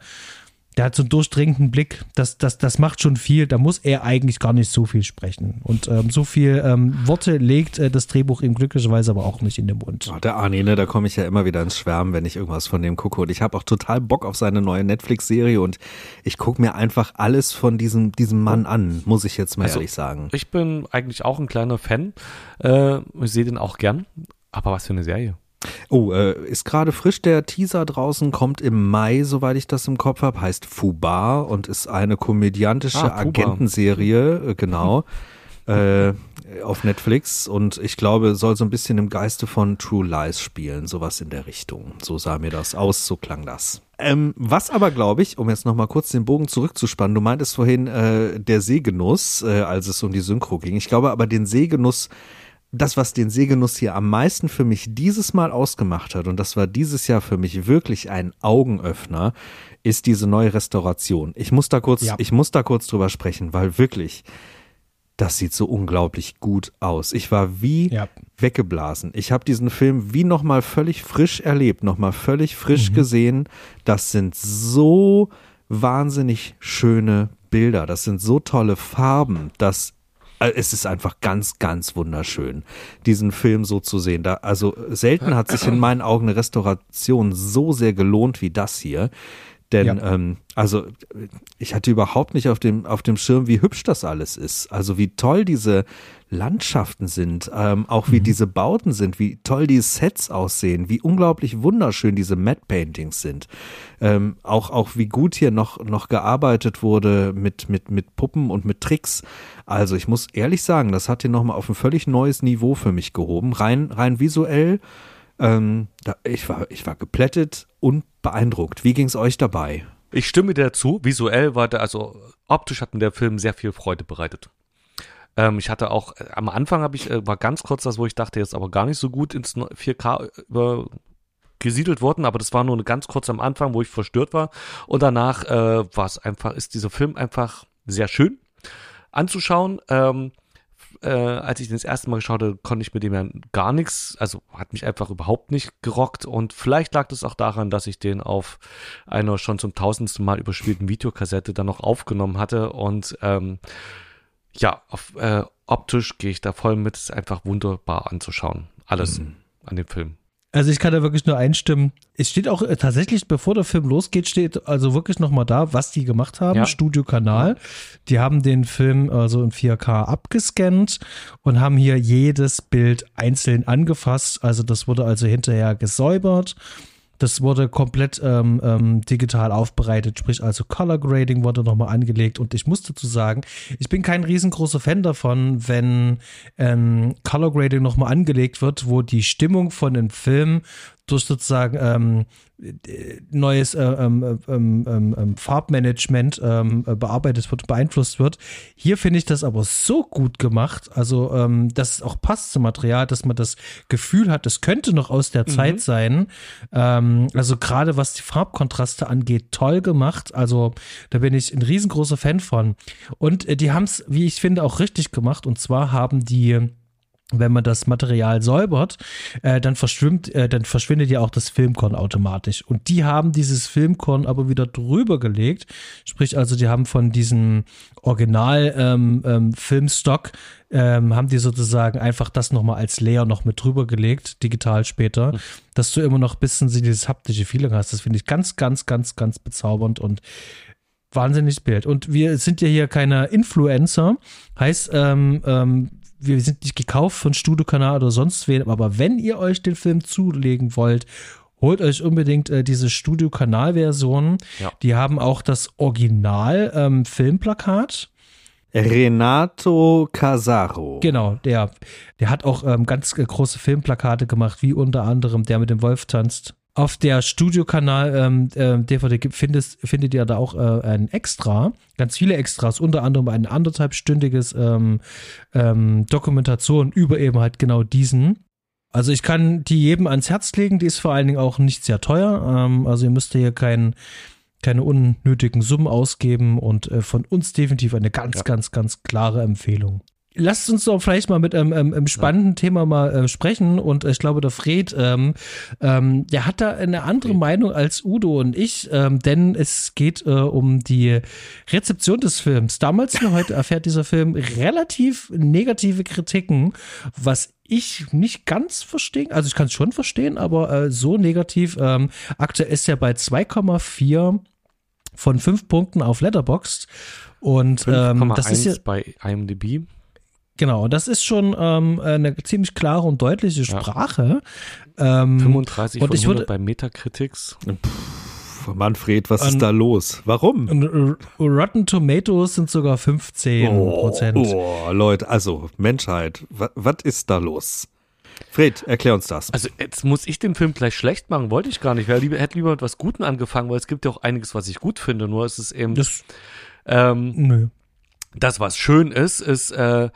der hat so einen durchdringenden Blick, das, das, das macht schon viel, da muss er eigentlich gar nicht so viel sprechen. Und ähm, so viel ähm, Worte legt äh, das Drehbuch ihm glücklicherweise aber auch nicht in den Mund. Oh, der Arne, ne, da komme ich ja immer wieder ins Schwärmen, wenn ich irgendwas von dem gucke. Und ich habe auch total Bock auf seine neue Netflix-Serie und ich gucke mir einfach alles von diesem, diesem Mann an, muss ich jetzt mal also, ehrlich sagen. Ich bin eigentlich auch ein kleiner Fan, äh, ich sehe den auch gern, aber was für eine Serie. Oh, äh, ist gerade frisch der Teaser draußen, kommt im Mai, soweit ich das im Kopf habe, heißt Fubar und ist eine komödiantische ah, Agentenserie, äh, genau. äh, auf Netflix und ich glaube, soll so ein bisschen im Geiste von True Lies spielen, sowas in der Richtung. So sah mir das aus, so klang das. Ähm, was aber, glaube ich, um jetzt nochmal kurz den Bogen zurückzuspannen, du meintest vorhin äh, der Sehgenuss, äh, als es um die Synchro ging. Ich glaube aber, den Sehgenuss das, was den Sehgenuss hier am meisten für mich dieses Mal ausgemacht hat, und das war dieses Jahr für mich wirklich ein Augenöffner, ist diese neue Restauration. Ich muss da kurz, ja. ich muss da kurz drüber sprechen, weil wirklich, das sieht so unglaublich gut aus. Ich war wie ja. weggeblasen. Ich habe diesen Film wie nochmal völlig frisch erlebt, nochmal völlig frisch mhm. gesehen. Das sind so wahnsinnig schöne Bilder. Das sind so tolle Farben. Das es ist einfach ganz, ganz wunderschön, diesen Film so zu sehen. Da, also selten hat sich in meinen Augen eine Restauration so sehr gelohnt wie das hier. Denn, ja. ähm, also, ich hatte überhaupt nicht auf dem, auf dem Schirm, wie hübsch das alles ist. Also, wie toll diese Landschaften sind, ähm, auch wie mhm. diese Bauten sind, wie toll die Sets aussehen, wie unglaublich wunderschön diese Matte Paintings sind. Ähm, auch, auch wie gut hier noch, noch gearbeitet wurde mit, mit, mit Puppen und mit Tricks. Also, ich muss ehrlich sagen, das hat hier nochmal auf ein völlig neues Niveau für mich gehoben. Rein, rein visuell ähm, da, ich, war, ich war geplättet und beeindruckt. Wie ging es euch dabei? Ich stimme dir zu. Visuell war der, also optisch hat mir der Film sehr viel Freude bereitet. Ähm, ich hatte auch, äh, am Anfang habe ich, äh, war ganz kurz das, wo ich dachte, jetzt aber gar nicht so gut ins 4K über, gesiedelt worden, aber das war nur ganz kurz am Anfang, wo ich verstört war. Und danach äh, war es einfach, ist dieser Film einfach sehr schön anzuschauen. Ähm, äh, als ich den das erste Mal geschaut habe, konnte ich mit dem ja gar nichts, also hat mich einfach überhaupt nicht gerockt und vielleicht lag das auch daran, dass ich den auf einer schon zum tausendsten Mal überspielten Videokassette dann noch aufgenommen hatte und ähm, ja, auf, äh, optisch gehe ich da voll mit, ist einfach wunderbar anzuschauen. Alles mhm. an dem Film. Also ich kann da wirklich nur einstimmen. Es steht auch äh, tatsächlich, bevor der Film losgeht, steht also wirklich nochmal da, was die gemacht haben. Ja. Studio Kanal. Die haben den Film also in 4K abgescannt und haben hier jedes Bild einzeln angefasst. Also das wurde also hinterher gesäubert das wurde komplett ähm, ähm, digital aufbereitet, sprich also Color Grading wurde nochmal angelegt. Und ich muss dazu sagen, ich bin kein riesengroßer Fan davon, wenn ähm, Color Grading nochmal angelegt wird, wo die Stimmung von dem Film durch sozusagen ähm, neues äh, ähm, ähm, ähm, ähm Farbmanagement ähm, äh, bearbeitet wird, beeinflusst wird. Hier finde ich das aber so gut gemacht, also ähm, dass es auch passt zum Material, dass man das Gefühl hat, es könnte noch aus der mhm. Zeit sein. Ähm, also gerade was die Farbkontraste angeht, toll gemacht. Also da bin ich ein riesengroßer Fan von. Und äh, die haben es, wie ich finde, auch richtig gemacht. Und zwar haben die wenn man das Material säubert, äh, dann verschwimmt, äh, dann verschwindet ja auch das Filmkorn automatisch. Und die haben dieses Filmkorn aber wieder drüber gelegt. Sprich, also die haben von diesem Original ähm, ähm, Filmstock ähm, haben die sozusagen einfach das nochmal als Layer noch mit drüber gelegt, digital später, mhm. dass du immer noch ein bisschen dieses haptische Feeling hast. Das finde ich ganz, ganz, ganz, ganz bezaubernd und wahnsinniges Bild. Und wir sind ja hier keine Influencer, heißt, ähm, ähm, wir sind nicht gekauft von Studiokanal oder sonst wen, aber wenn ihr euch den Film zulegen wollt, holt euch unbedingt äh, diese Studio-Kanal-Version. Ja. Die haben auch das Original-Filmplakat. Ähm, Renato Casaro. Genau, der, der hat auch ähm, ganz äh, große Filmplakate gemacht, wie unter anderem der mit dem Wolf tanzt. Auf der Studiokanal ähm, äh, DVD findest, findet ihr da auch äh, ein Extra, ganz viele Extras, unter anderem ein anderthalbstündiges ähm, ähm, Dokumentation über eben halt genau diesen. Also ich kann die jedem ans Herz legen, die ist vor allen Dingen auch nicht sehr teuer. Ähm, also ihr müsst hier kein, keine unnötigen Summen ausgeben und äh, von uns definitiv eine ganz, ja. ganz, ganz klare Empfehlung. Lasst uns doch vielleicht mal mit einem, einem, einem spannenden ja. Thema mal äh, sprechen. Und ich glaube, der Fred, ähm, ähm, der hat da eine andere okay. Meinung als Udo und ich, ähm, denn es geht äh, um die Rezeption des Films. Damals wie heute erfährt dieser Film relativ negative Kritiken, was ich nicht ganz verstehen, also ich kann es schon verstehen, aber äh, so negativ. Ähm, aktuell ist er bei 2,4 von 5 Punkten auf Letterboxd. Und ähm, das ist ja bei IMDb. Genau, das ist schon ähm, eine ziemlich klare und deutliche Sprache. Ja. Ähm, 35 und von 100 würde, bei Metacritics. Pff, Manfred, was ist da los? Warum? Rotten Tomatoes sind sogar 15 Prozent. Oh, oh, Leute, also Menschheit, was ist da los? Fred, erklär uns das. Also jetzt muss ich den Film gleich schlecht machen, wollte ich gar nicht. Ich hätte lieber mit was Guten angefangen, weil es gibt ja auch einiges, was ich gut finde. Nur ist es eben das, ähm, nö. das was schön ist, ist äh,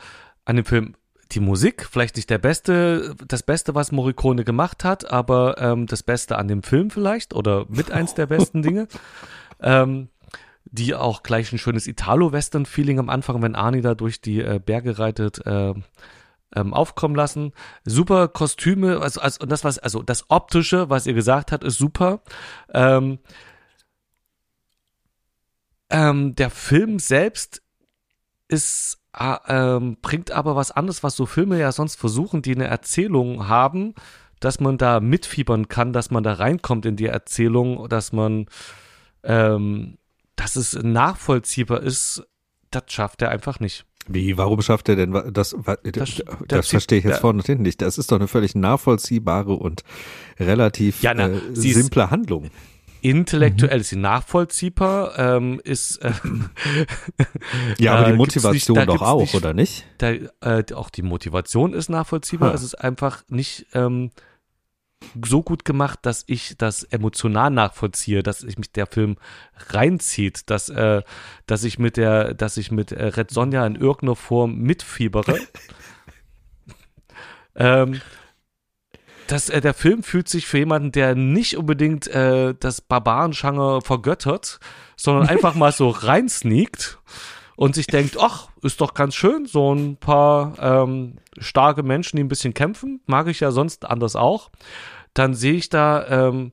an dem Film die Musik, vielleicht nicht der beste, das Beste, was Morricone gemacht hat, aber ähm, das Beste an dem Film vielleicht oder mit eins der besten Dinge. Ähm, die auch gleich ein schönes Italo-Western-Feeling am Anfang, wenn Arnie da durch die äh, Berge reitet, äh, ähm, aufkommen lassen. Super Kostüme, also, also das was, also das optische, was ihr gesagt habt, ist super. Ähm, ähm, der Film selbst ist ähm, bringt aber was anderes, was so Filme ja sonst versuchen, die eine Erzählung haben, dass man da mitfiebern kann, dass man da reinkommt in die Erzählung, dass man, ähm, dass es nachvollziehbar ist, das schafft er einfach nicht. Wie, warum schafft er denn das? Das, das, das verstehe ich jetzt vorne und hinten nicht. Das ist doch eine völlig nachvollziehbare und relativ ja, na, äh, simple Handlung intellektuell mhm. ist sie nachvollziehbar, ähm, ist äh, ja, aber die Motivation nicht, doch auch, nicht, oder nicht? Da, äh, auch die Motivation ist nachvollziehbar. Ha. Es ist einfach nicht ähm, so gut gemacht, dass ich das emotional nachvollziehe, dass ich mich der Film reinzieht, dass äh, dass ich mit der, dass ich mit äh, Red Sonja in irgendeiner Form mitfiebere. ähm, das, äh, der Film fühlt sich für jemanden, der nicht unbedingt äh, das Barbarenschanger vergöttert, sondern einfach mal so reinsneakt und sich denkt, ach, ist doch ganz schön, so ein paar ähm, starke Menschen, die ein bisschen kämpfen, mag ich ja sonst anders auch. Dann sehe ich da, ähm,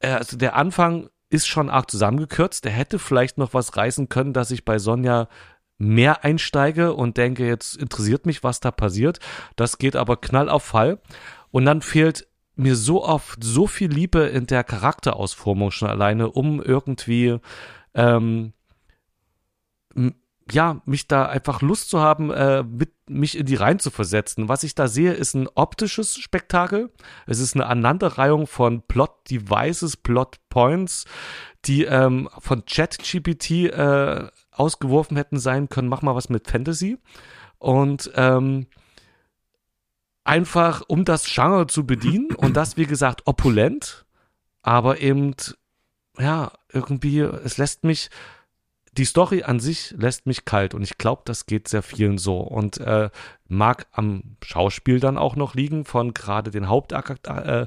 äh, also der Anfang ist schon arg zusammengekürzt. Der hätte vielleicht noch was reißen können, dass ich bei Sonja mehr einsteige und denke, jetzt interessiert mich, was da passiert. Das geht aber knall auf Fall. Und dann fehlt mir so oft so viel Liebe in der Charakterausformung schon alleine, um irgendwie ähm, ja, mich da einfach Lust zu haben, äh, mit mich in die Reihen zu versetzen. Was ich da sehe, ist ein optisches Spektakel. Es ist eine Aneinanderreihung von Plot-Devices, Plot-Points, die ähm, von ChatGPT äh, ausgeworfen hätten sein können. Mach mal was mit Fantasy. Und ähm, einfach um das Genre zu bedienen und das, wie gesagt, opulent, aber eben, ja, irgendwie, es lässt mich, die Story an sich lässt mich kalt und ich glaube, das geht sehr vielen so und äh, mag am Schauspiel dann auch noch liegen von gerade den Hauptakteuren,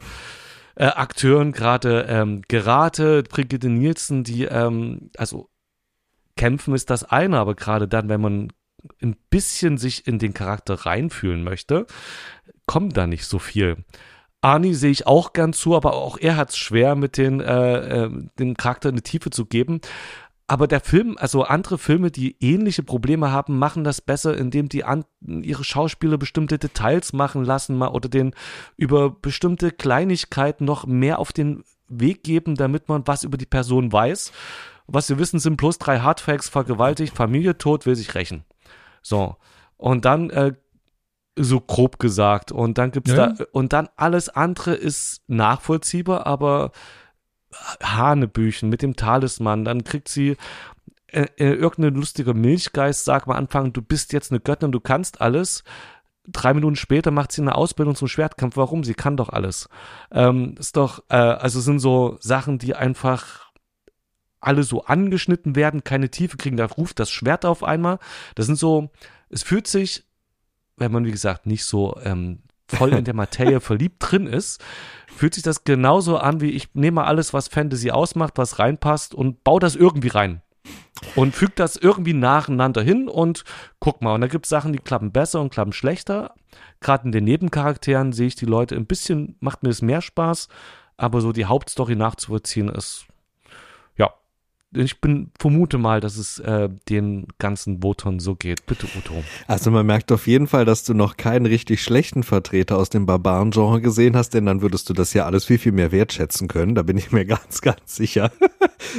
äh, äh, gerade ähm, Gerate, Brigitte Nielsen, die, ähm, also kämpfen ist das eine, aber gerade dann, wenn man ein bisschen sich in den Charakter reinfühlen möchte, kommt da nicht so viel. Arnie sehe ich auch gern zu, aber auch er hat es schwer, mit den, äh, äh, dem Charakter eine Tiefe zu geben. Aber der Film, also andere Filme, die ähnliche Probleme haben, machen das besser, indem die an, ihre Schauspieler bestimmte Details machen lassen oder den über bestimmte Kleinigkeiten noch mehr auf den Weg geben, damit man was über die Person weiß. Was wir wissen, sind plus drei Hardfacts, vergewaltigt, Familie tot, will sich rächen. So. Und dann äh, so grob gesagt. Und dann gibt's ja. da, und dann alles andere ist nachvollziehbar, aber Hanebüchen mit dem Talisman, dann kriegt sie äh, äh, irgendeine lustige Milchgeist, sag mal Anfang, du bist jetzt eine Göttin, du kannst alles. Drei Minuten später macht sie eine Ausbildung zum Schwertkampf. Warum? Sie kann doch alles. Ähm, ist doch, äh, also sind so Sachen, die einfach alle so angeschnitten werden, keine Tiefe kriegen. Da ruft das Schwert auf einmal. Das sind so, es fühlt sich wenn man, wie gesagt, nicht so ähm, voll in der Materie verliebt drin ist, fühlt sich das genauso an, wie ich nehme mal alles, was Fantasy ausmacht, was reinpasst und baue das irgendwie rein. Und fügt das irgendwie nacheinander hin und guck mal. Und da gibt es Sachen, die klappen besser und klappen schlechter. Gerade in den Nebencharakteren sehe ich die Leute ein bisschen, macht mir es mehr Spaß, aber so die Hauptstory nachzuvollziehen ist ich bin, vermute mal, dass es äh, den ganzen Votern so geht. Bitte, Uto. Also man merkt auf jeden Fall, dass du noch keinen richtig schlechten Vertreter aus dem Barbaren-Genre gesehen hast, denn dann würdest du das ja alles viel, viel mehr wertschätzen können. Da bin ich mir ganz, ganz sicher.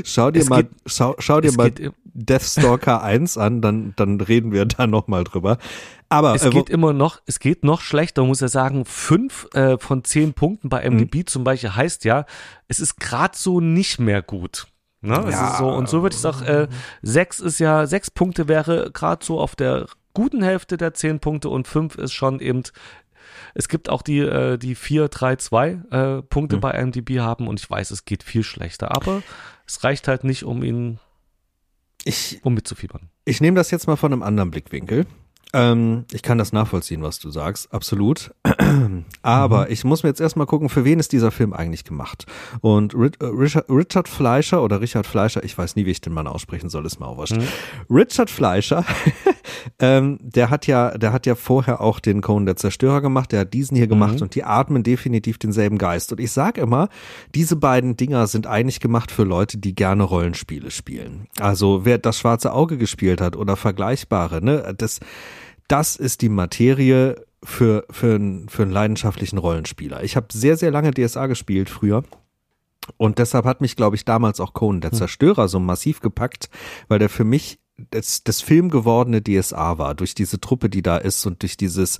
schau dir es mal, geht, schau, schau dir mal Deathstalker 1 an, dann, dann reden wir da nochmal drüber. Aber es äh, geht immer noch, es geht noch schlechter, muss er sagen. Fünf äh, von zehn Punkten bei MDB mhm. zum Beispiel heißt ja, es ist gerade so nicht mehr gut. Ne? Ja. so, und so würde ich sagen, äh, sechs ist ja, sechs Punkte wäre gerade so auf der guten Hälfte der zehn Punkte und fünf ist schon eben es gibt auch die, äh, die 4, 3, 2 äh, Punkte mhm. bei IMDb haben und ich weiß, es geht viel schlechter, aber es reicht halt nicht, um ihn ich, um mitzufiebern. Ich nehme das jetzt mal von einem anderen Blickwinkel. Ähm, ich kann das nachvollziehen, was du sagst, absolut. Aber mhm. ich muss mir jetzt erstmal gucken, für wen ist dieser Film eigentlich gemacht? Und äh, Richard, Richard Fleischer oder Richard Fleischer, ich weiß nie, wie ich den Mann aussprechen soll, ist mir auch wurscht. Mhm. Richard Fleischer, ähm, der hat ja, der hat ja vorher auch den Conan der Zerstörer gemacht, der hat diesen hier gemacht mhm. und die atmen definitiv denselben Geist. Und ich sag immer, diese beiden Dinger sind eigentlich gemacht für Leute, die gerne Rollenspiele spielen. Also wer das schwarze Auge gespielt hat oder vergleichbare, ne, das das ist die Materie für, für, für einen leidenschaftlichen Rollenspieler. Ich habe sehr, sehr lange DSA gespielt früher. Und deshalb hat mich, glaube ich, damals auch Conan der hm. Zerstörer so massiv gepackt, weil der für mich das, das Film gewordene DSA war, durch diese Truppe, die da ist und durch dieses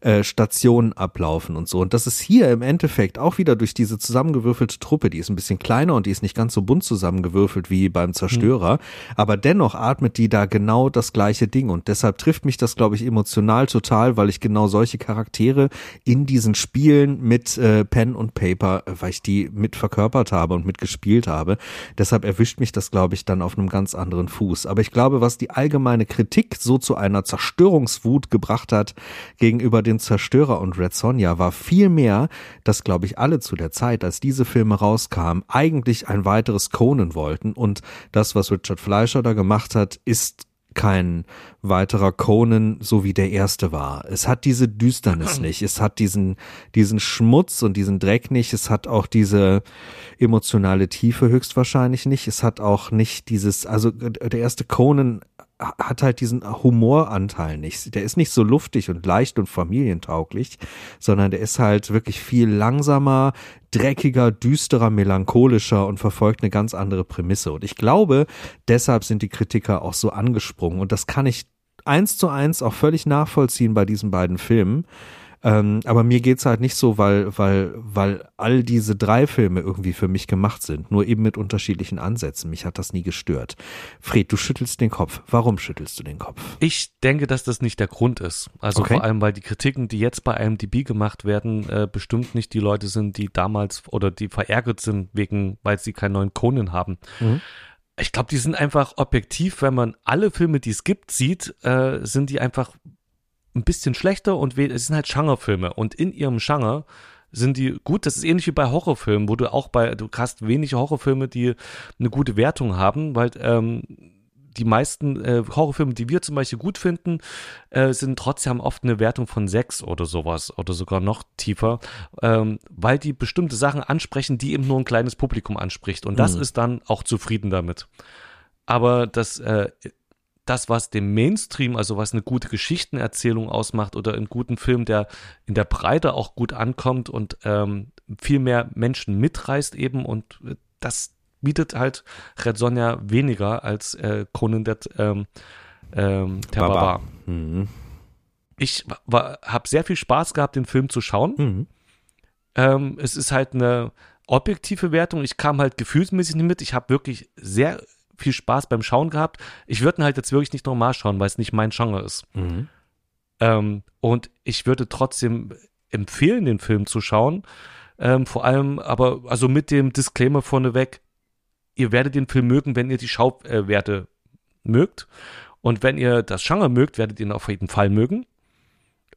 äh, Stationen ablaufen und so. Und das ist hier im Endeffekt auch wieder durch diese zusammengewürfelte Truppe, die ist ein bisschen kleiner und die ist nicht ganz so bunt zusammengewürfelt wie beim Zerstörer, mhm. aber dennoch atmet die da genau das gleiche Ding und deshalb trifft mich das, glaube ich, emotional total, weil ich genau solche Charaktere in diesen Spielen mit äh, Pen und Paper, weil ich die mit verkörpert habe und mitgespielt habe. Deshalb erwischt mich das, glaube ich, dann auf einem ganz anderen Fuß. Aber ich glaube, was die allgemeine Kritik so zu einer Zerstörungswut gebracht hat gegenüber den Zerstörer und Red Sonja war viel mehr, dass, glaube ich, alle zu der Zeit, als diese Filme rauskamen, eigentlich ein weiteres Conan wollten. Und das, was Richard Fleischer da gemacht hat, ist kein weiterer Conan, so wie der erste war. Es hat diese Düsternis nicht. Es hat diesen, diesen Schmutz und diesen Dreck nicht. Es hat auch diese emotionale Tiefe höchstwahrscheinlich nicht. Es hat auch nicht dieses, also der erste Conan hat halt diesen Humoranteil nicht. Der ist nicht so luftig und leicht und familientauglich, sondern der ist halt wirklich viel langsamer, dreckiger, düsterer, melancholischer und verfolgt eine ganz andere Prämisse. Und ich glaube, deshalb sind die Kritiker auch so angesprungen. Und das kann ich eins zu eins auch völlig nachvollziehen bei diesen beiden Filmen. Ähm, aber mir geht's halt nicht so, weil, weil, weil all diese drei Filme irgendwie für mich gemacht sind, nur eben mit unterschiedlichen Ansätzen. Mich hat das nie gestört. Fred, du schüttelst den Kopf. Warum schüttelst du den Kopf? Ich denke, dass das nicht der Grund ist. Also okay. vor allem, weil die Kritiken, die jetzt bei IMDb gemacht werden, äh, bestimmt nicht die Leute sind, die damals oder die verärgert sind wegen, weil sie keinen neuen Conan haben. Mhm. Ich glaube, die sind einfach objektiv, wenn man alle Filme, die es gibt, sieht, äh, sind die einfach ein bisschen schlechter und es sind halt Genrefilme und in ihrem Genre sind die gut. Das ist ähnlich wie bei Horrorfilmen, wo du auch bei, du hast wenige Horrorfilme, die eine gute Wertung haben, weil ähm, die meisten äh, Horrorfilme, die wir zum Beispiel gut finden, äh, sind trotzdem oft eine Wertung von sechs oder sowas oder sogar noch tiefer, ähm, weil die bestimmte Sachen ansprechen, die eben nur ein kleines Publikum anspricht. Und das mhm. ist dann auch zufrieden damit. Aber das, äh, das, was dem Mainstream, also was eine gute Geschichtenerzählung ausmacht oder einen guten Film, der in der Breite auch gut ankommt und ähm, viel mehr Menschen mitreißt eben und das bietet halt Red Sonja weniger als äh, Conan der, ähm, ähm, Baba. Barbar. Mhm. Ich habe sehr viel Spaß gehabt, den Film zu schauen. Mhm. Ähm, es ist halt eine objektive Wertung. Ich kam halt gefühlsmäßig nicht mit. Ich habe wirklich sehr viel Spaß beim Schauen gehabt. Ich würde ihn halt jetzt wirklich nicht normal schauen, weil es nicht mein Genre ist. Mhm. Ähm, und ich würde trotzdem empfehlen, den Film zu schauen. Ähm, vor allem aber, also mit dem Disclaimer vorneweg, ihr werdet den Film mögen, wenn ihr die Schauwerte mögt. Und wenn ihr das Genre mögt, werdet ihr ihn auf jeden Fall mögen.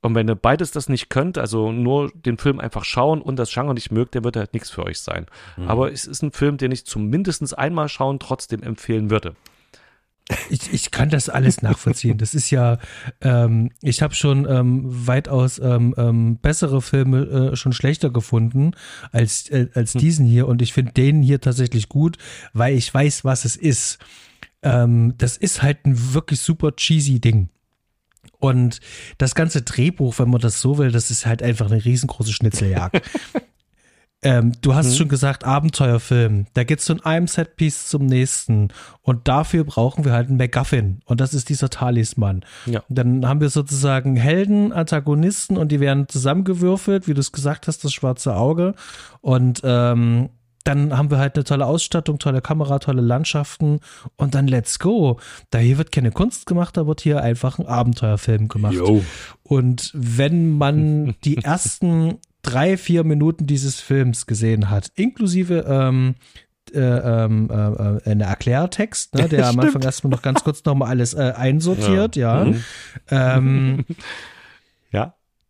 Und wenn ihr beides das nicht könnt, also nur den Film einfach schauen und das Genre nicht mögt, dann wird er halt nichts für euch sein. Mhm. Aber es ist ein Film, den ich zumindest einmal schauen trotzdem empfehlen würde. Ich, ich kann das alles nachvollziehen. Das ist ja, ähm, ich habe schon ähm, weitaus ähm, ähm, bessere Filme äh, schon schlechter gefunden als, äh, als hm. diesen hier. Und ich finde den hier tatsächlich gut, weil ich weiß, was es ist. Ähm, das ist halt ein wirklich super cheesy Ding. Und das ganze Drehbuch, wenn man das so will, das ist halt einfach eine riesengroße Schnitzeljagd. Ähm, du hast mhm. schon gesagt, Abenteuerfilm. Da geht's von einem Setpiece zum nächsten. Und dafür brauchen wir halt einen MacGuffin. Und das ist dieser Talisman. Ja. Dann haben wir sozusagen Helden, Antagonisten und die werden zusammengewürfelt, wie du es gesagt hast, das schwarze Auge. Und ähm, dann haben wir halt eine tolle Ausstattung, tolle Kamera, tolle Landschaften und dann let's go. Da hier wird keine Kunst gemacht, da wird hier einfach ein Abenteuerfilm gemacht. Yo. Und wenn man die ersten drei, vier Minuten dieses Films gesehen hat, inklusive ähm, äh, ähm, äh, äh, eine Erklärtext, ne, der am Anfang erstmal noch ganz kurz nochmal alles äh, einsortiert, ja. ja. Mhm. Ähm, ja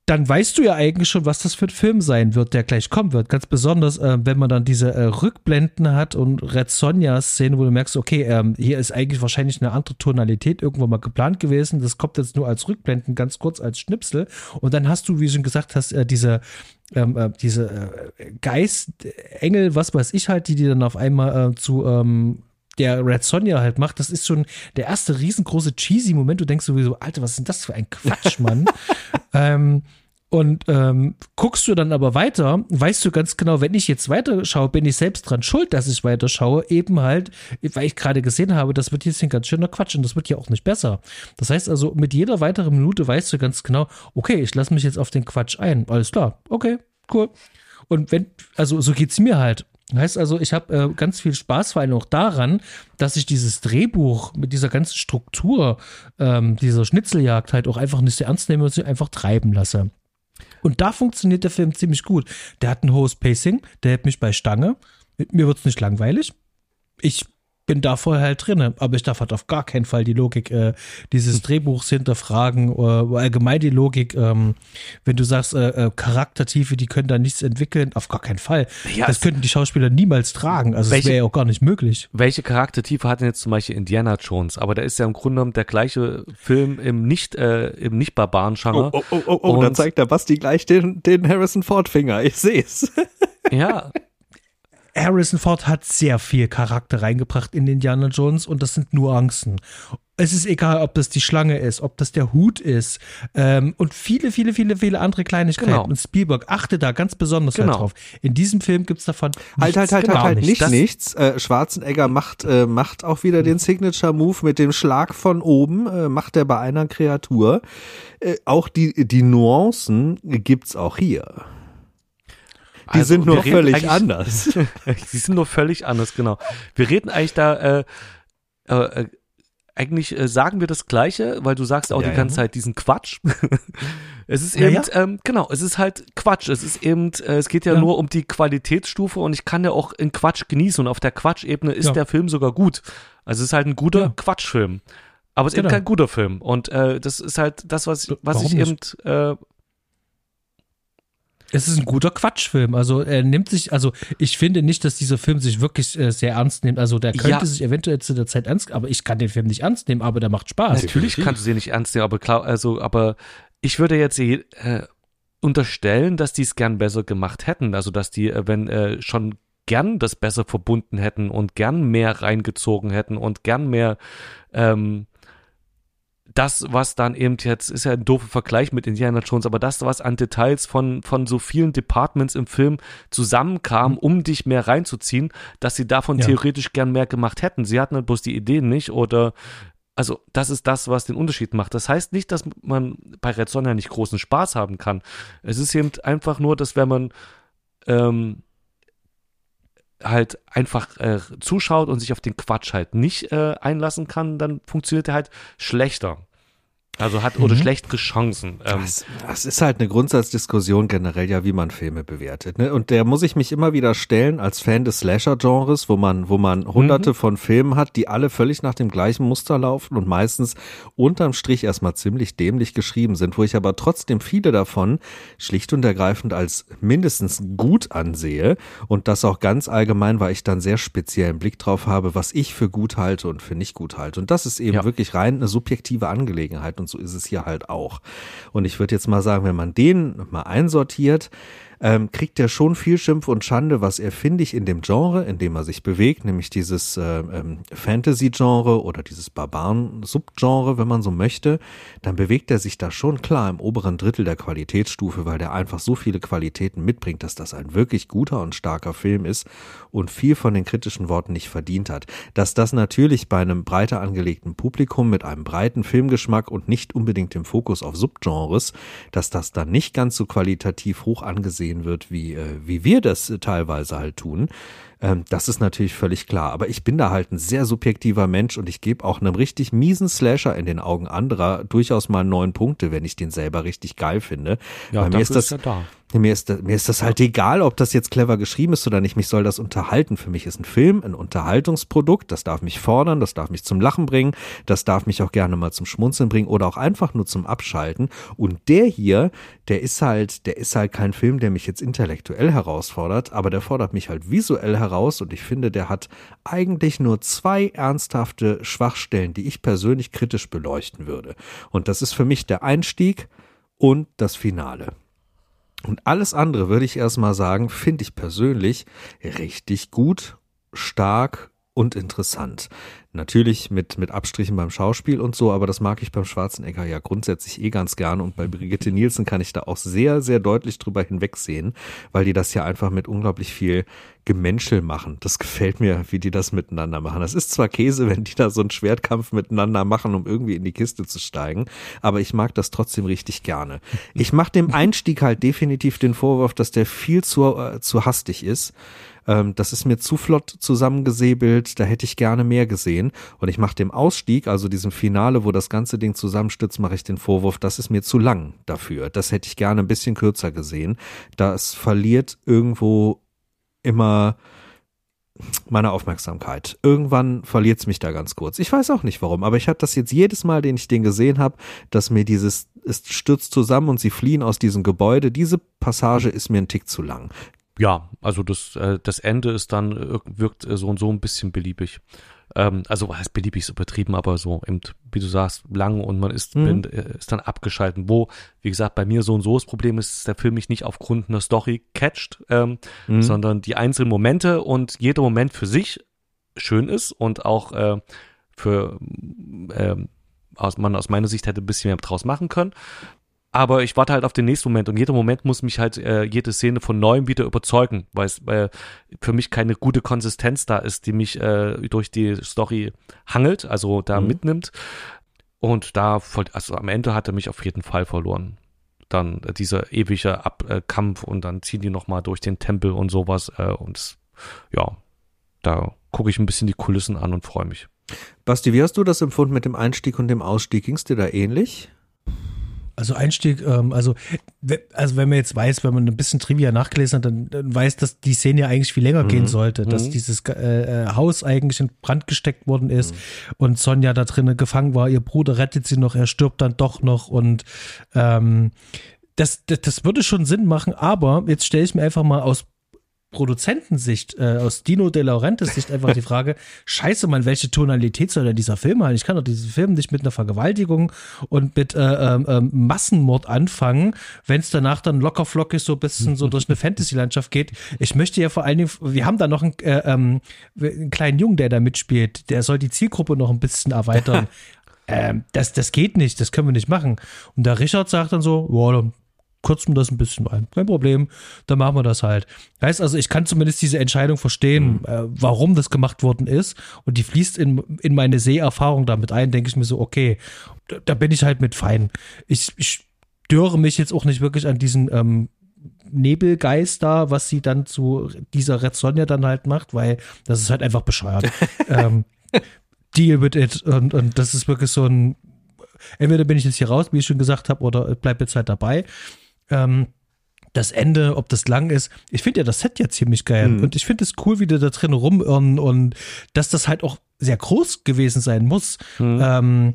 dann weißt du ja eigentlich schon, was das für ein Film sein wird, der gleich kommen wird. Ganz besonders, äh, wenn man dann diese äh, Rückblenden hat und Red Sonja-Szene, wo du merkst, okay, ähm, hier ist eigentlich wahrscheinlich eine andere Tonalität irgendwo mal geplant gewesen. Das kommt jetzt nur als Rückblenden, ganz kurz als Schnipsel. Und dann hast du, wie du schon gesagt hast, äh, diese ähm, äh, diese äh, Geist, Engel, was weiß ich halt, die die dann auf einmal äh, zu ähm, der Red Sonja halt macht, das ist schon der erste riesengroße cheesy Moment. Du denkst sowieso, Alter, was ist denn das für ein Quatsch, Mann? ähm, und ähm, guckst du dann aber weiter, weißt du ganz genau, wenn ich jetzt weiterschaue, bin ich selbst dran schuld, dass ich weiterschaue, eben halt, weil ich gerade gesehen habe, das wird jetzt ein ganz schöner Quatsch und das wird ja auch nicht besser. Das heißt also, mit jeder weiteren Minute weißt du ganz genau, okay, ich lasse mich jetzt auf den Quatsch ein. Alles klar, okay, cool. Und wenn, also so geht's mir halt. Heißt also, ich habe äh, ganz viel Spaß vor allem auch daran, dass ich dieses Drehbuch mit dieser ganzen Struktur ähm, dieser Schnitzeljagd halt auch einfach nicht sehr ernst nehme und sie einfach treiben lasse. Und da funktioniert der Film ziemlich gut. Der hat ein hohes Pacing, der hält mich bei Stange. Mir wird es nicht langweilig. Ich bin da vorher halt drin, aber ich darf halt auf gar keinen Fall die Logik äh, dieses Drehbuchs hinterfragen oder allgemein die Logik, ähm, wenn du sagst, äh, äh, Charaktertiefe, die können da nichts entwickeln, auf gar keinen Fall. Ja, das könnten die Schauspieler niemals tragen, also welche, das wäre ja auch gar nicht möglich. Welche Charaktertiefe hat denn jetzt zum Beispiel Indiana Jones? Aber da ist ja im Grunde genommen der gleiche Film im nicht äh, im nicht barbaren Genre. Oh, oh, oh, oh, oh da zeigt der Basti gleich den, den Harrison Ford Finger. Ich sehe es. Ja, Harrison Ford hat sehr viel Charakter reingebracht in Indiana Jones und das sind Nuancen. Es ist egal, ob das die Schlange ist, ob das der Hut ist ähm, und viele, viele, viele, viele andere Kleinigkeiten. Genau. Und Spielberg achte da ganz besonders genau. halt drauf. In diesem Film gibt es davon halt, halt, halt, halt, halt, nicht, nicht nichts. Äh, Schwarzenegger macht, äh, macht auch wieder den Signature-Move mit dem Schlag von oben, äh, macht er bei einer Kreatur. Äh, auch die, die Nuancen gibt's auch hier. Die also, sind nur völlig anders. die sind nur völlig anders, genau. Wir reden eigentlich da, äh, äh, eigentlich äh, sagen wir das Gleiche, weil du sagst auch ja, die ganze ja. Zeit diesen Quatsch. es ist eben, ja, ähm, genau, es ist halt Quatsch. Es ist eben, äh, es geht ja, nur um die Qualitätsstufe und ich kann ja auch in Quatsch genießen und auf der Quatschebene ist der Film sogar gut. Also es ist halt ein guter Quatschfilm. Aber es ist genau. eben kein guter Film. Und äh, das ist halt das, was, was ich nicht? eben äh, Es ist ein guter Quatschfilm. Also er nimmt sich, also ich finde nicht, dass dieser Film sich wirklich äh, sehr ernst nimmt. Also der könnte ja. sich eventuell zu der Zeit ernst, aber ich kann den Film nicht ernst nehmen, aber der macht Spaß. Natürlich kannst du den nicht ernst nehmen, aber klar, also, aber ich würde jetzt äh, unterstellen, dass die es gern besser gemacht hätten. Also dass die, äh, wenn äh, schon gern das besser verbunden hätten und gern mehr reingezogen hätten und gern mehr ähm, das, was dann eben jetzt, ist ja ein doofer Vergleich mit Indiana Jones, aber das, was an Details von, von so vielen Departments im Film zusammenkam, um dich mehr reinzuziehen, dass sie davon ja. theoretisch gern mehr gemacht hätten. Sie hatten halt bloß die Ideen nicht oder also das ist das, was den Unterschied macht. Das heißt nicht, dass man bei Red Sonja nicht großen Spaß haben kann. Es ist eben einfach nur, dass wenn man ähm, halt einfach äh, zuschaut und sich auf den Quatsch halt nicht äh, einlassen kann, dann funktioniert er halt schlechter. Also hat oder mhm. schlechtere Chancen. Ähm. Das, das, ist halt eine Grundsatzdiskussion generell ja, wie man Filme bewertet. Ne? Und der muss ich mich immer wieder stellen als Fan des Slasher-Genres, wo man, wo man hunderte mhm. von Filmen hat, die alle völlig nach dem gleichen Muster laufen und meistens unterm Strich erstmal ziemlich dämlich geschrieben sind, wo ich aber trotzdem viele davon schlicht und ergreifend als mindestens gut ansehe und das auch ganz allgemein, weil ich dann sehr speziellen Blick drauf habe, was ich für gut halte und für nicht gut halte. Und das ist eben ja. wirklich rein eine subjektive Angelegenheit und so ist es hier halt auch. Und ich würde jetzt mal sagen, wenn man den mal einsortiert, ähm, kriegt er schon viel Schimpf und Schande, was er, finde ich, in dem Genre, in dem er sich bewegt, nämlich dieses äh, ähm, Fantasy-Genre oder dieses Barbaren-Subgenre, wenn man so möchte, dann bewegt er sich da schon klar im oberen Drittel der Qualitätsstufe, weil der einfach so viele Qualitäten mitbringt, dass das ein wirklich guter und starker Film ist und viel von den kritischen Worten nicht verdient hat. Dass das natürlich bei einem breiter angelegten Publikum mit einem breiten Filmgeschmack und nicht unbedingt dem Fokus auf Subgenres, dass das dann nicht ganz so qualitativ hoch angesehen gesehen wird, wie, äh, wie wir das teilweise halt tun. Ähm, das ist natürlich völlig klar. Aber ich bin da halt ein sehr subjektiver Mensch und ich gebe auch einem richtig miesen Slasher in den Augen anderer durchaus mal neun Punkte, wenn ich den selber richtig geil finde. Ja, Bei mir ist das, ist da. Mir ist, mir ist das halt egal, ob das jetzt clever geschrieben ist oder nicht. Mich soll das unterhalten. Für mich ist ein Film ein Unterhaltungsprodukt. Das darf mich fordern, das darf mich zum Lachen bringen, das darf mich auch gerne mal zum Schmunzeln bringen oder auch einfach nur zum Abschalten. Und der hier, der ist halt, der ist halt kein Film, der mich jetzt intellektuell herausfordert, aber der fordert mich halt visuell heraus und ich finde, der hat eigentlich nur zwei ernsthafte Schwachstellen, die ich persönlich kritisch beleuchten würde. Und das ist für mich der Einstieg und das Finale. Und alles andere würde ich erstmal sagen, finde ich persönlich richtig gut, stark und interessant. Natürlich mit, mit Abstrichen beim Schauspiel und so, aber das mag ich beim Schwarzenegger ja grundsätzlich eh ganz gerne und bei Brigitte Nielsen kann ich da auch sehr, sehr deutlich drüber hinwegsehen, weil die das ja einfach mit unglaublich viel Gemenschel machen. Das gefällt mir, wie die das miteinander machen. Das ist zwar Käse, wenn die da so einen Schwertkampf miteinander machen, um irgendwie in die Kiste zu steigen, aber ich mag das trotzdem richtig gerne. Ich mache dem Einstieg halt definitiv den Vorwurf, dass der viel zu, äh, zu hastig ist ähm, das ist mir zu flott zusammengesäbelt, da hätte ich gerne mehr gesehen. Und ich mache dem Ausstieg, also diesem Finale, wo das ganze Ding zusammenstützt, mache ich den Vorwurf, das ist mir zu lang dafür. Das hätte ich gerne ein bisschen kürzer gesehen. Das verliert irgendwo immer meine Aufmerksamkeit. Irgendwann verliert es mich da ganz kurz. Ich weiß auch nicht warum, aber ich habe das jetzt jedes Mal, den ich den gesehen habe, dass mir dieses, es stürzt zusammen und sie fliehen aus diesem Gebäude. Diese Passage ist mir ein Tick zu lang ja, also das, äh, das Ende ist dann, äh, wirkt äh, so und so ein bisschen beliebig. Ähm, also was heißt beliebig ist übertrieben, aber so eben, wie du sagst, lang und man ist, mhm. bin, äh, ist dann abgeschalten. Wo, wie gesagt, bei mir so und so das Problem ist, dass der Film mich nicht aufgrund einer Story catcht, ähm, mhm. sondern die einzelnen Momente und jeder Moment für sich schön ist und auch äh, für äh, aus, man aus meiner Sicht hätte ein bisschen mehr draus machen können. Aber ich warte halt auf den nächsten Moment und jeder Moment muss mich halt äh, jede Szene von neuem wieder überzeugen, weil es äh, für mich keine gute Konsistenz da ist, die mich äh, durch die Story hangelt, also da mhm. mitnimmt. Und da, also am Ende hat er mich auf jeden Fall verloren. Dann äh, dieser ewige Abkampf äh, und dann ziehen die nochmal durch den Tempel und sowas. Äh, und ja, da gucke ich ein bisschen die Kulissen an und freue mich. Basti, wie hast du das empfunden mit dem Einstieg und dem Ausstieg? Ging es dir da ähnlich? Also Einstieg, ähm, also, also wenn man jetzt weiß, wenn man ein bisschen Trivia nachgelesen hat, dann, dann weiß, dass die Szene ja eigentlich viel länger mhm. gehen sollte, dass mhm. dieses äh, äh, Haus eigentlich in Brand gesteckt worden ist mhm. und Sonja da drinnen gefangen war, ihr Bruder rettet sie noch, er stirbt dann doch noch und ähm, das, das, das würde schon Sinn machen, aber jetzt stelle ich mir einfach mal aus Produzentensicht, äh, aus Dino De Laurentiis Sicht einfach die Frage, scheiße man, welche Tonalität soll denn dieser Film haben? Ich kann doch diesen Film nicht mit einer Vergewaltigung und mit äh, äh, Massenmord anfangen, wenn es danach dann locker flockig so ein bisschen so durch eine Fantasy-Landschaft geht. Ich möchte ja vor allen Dingen, wir haben da noch einen, äh, ähm, einen kleinen Jungen, der da mitspielt, der soll die Zielgruppe noch ein bisschen erweitern. ähm, das, das geht nicht, das können wir nicht machen. Und der Richard sagt dann so, wow, kürzen wir das ein bisschen ein. Kein Problem, dann machen wir das halt. Heißt also, ich kann zumindest diese Entscheidung verstehen, mhm. äh, warum das gemacht worden ist. Und die fließt in, in meine Seherfahrung damit ein, denke ich mir so, okay, da, da, bin ich halt mit fein. Ich, ich störe mich jetzt auch nicht wirklich an diesen ähm, Nebelgeist da, was sie dann zu dieser Red Sonja dann halt macht, weil das ist halt einfach bescheuert. ähm, deal with it. Und, und das ist wirklich so ein, entweder bin ich jetzt hier raus, wie ich schon gesagt habe, oder bleib jetzt halt dabei. Ähm, das Ende, ob das lang ist. Ich finde ja das Set ja ziemlich geil. Mhm. Und ich finde es cool, wie die da drin rumirren und dass das halt auch sehr groß gewesen sein muss. Mhm. Ähm,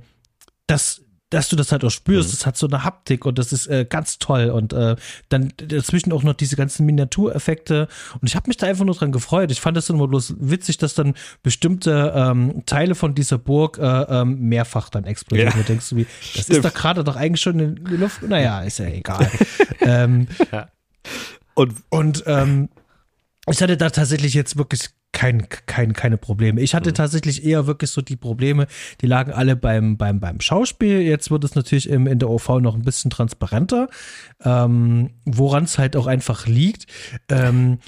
das dass du das halt auch spürst. Mhm. Das hat so eine Haptik und das ist äh, ganz toll. Und äh, dann dazwischen auch noch diese ganzen Miniatureffekte. Und ich habe mich da einfach nur dran gefreut. Ich fand das immer bloß witzig, dass dann bestimmte ähm, Teile von dieser Burg äh, ähm, mehrfach dann explodieren. Ja. Du denkst wie, das Stimmt. ist doch gerade doch eigentlich schon in die Luft. Naja, ist ja egal. ähm, ja. Und, und ähm, ich hatte da tatsächlich jetzt wirklich kein, kein, keine Probleme. Ich hatte mhm. tatsächlich eher wirklich so die Probleme, die lagen alle beim, beim, beim Schauspiel. Jetzt wird es natürlich im, in der OV noch ein bisschen transparenter, ähm, woran es halt auch einfach liegt. Ähm,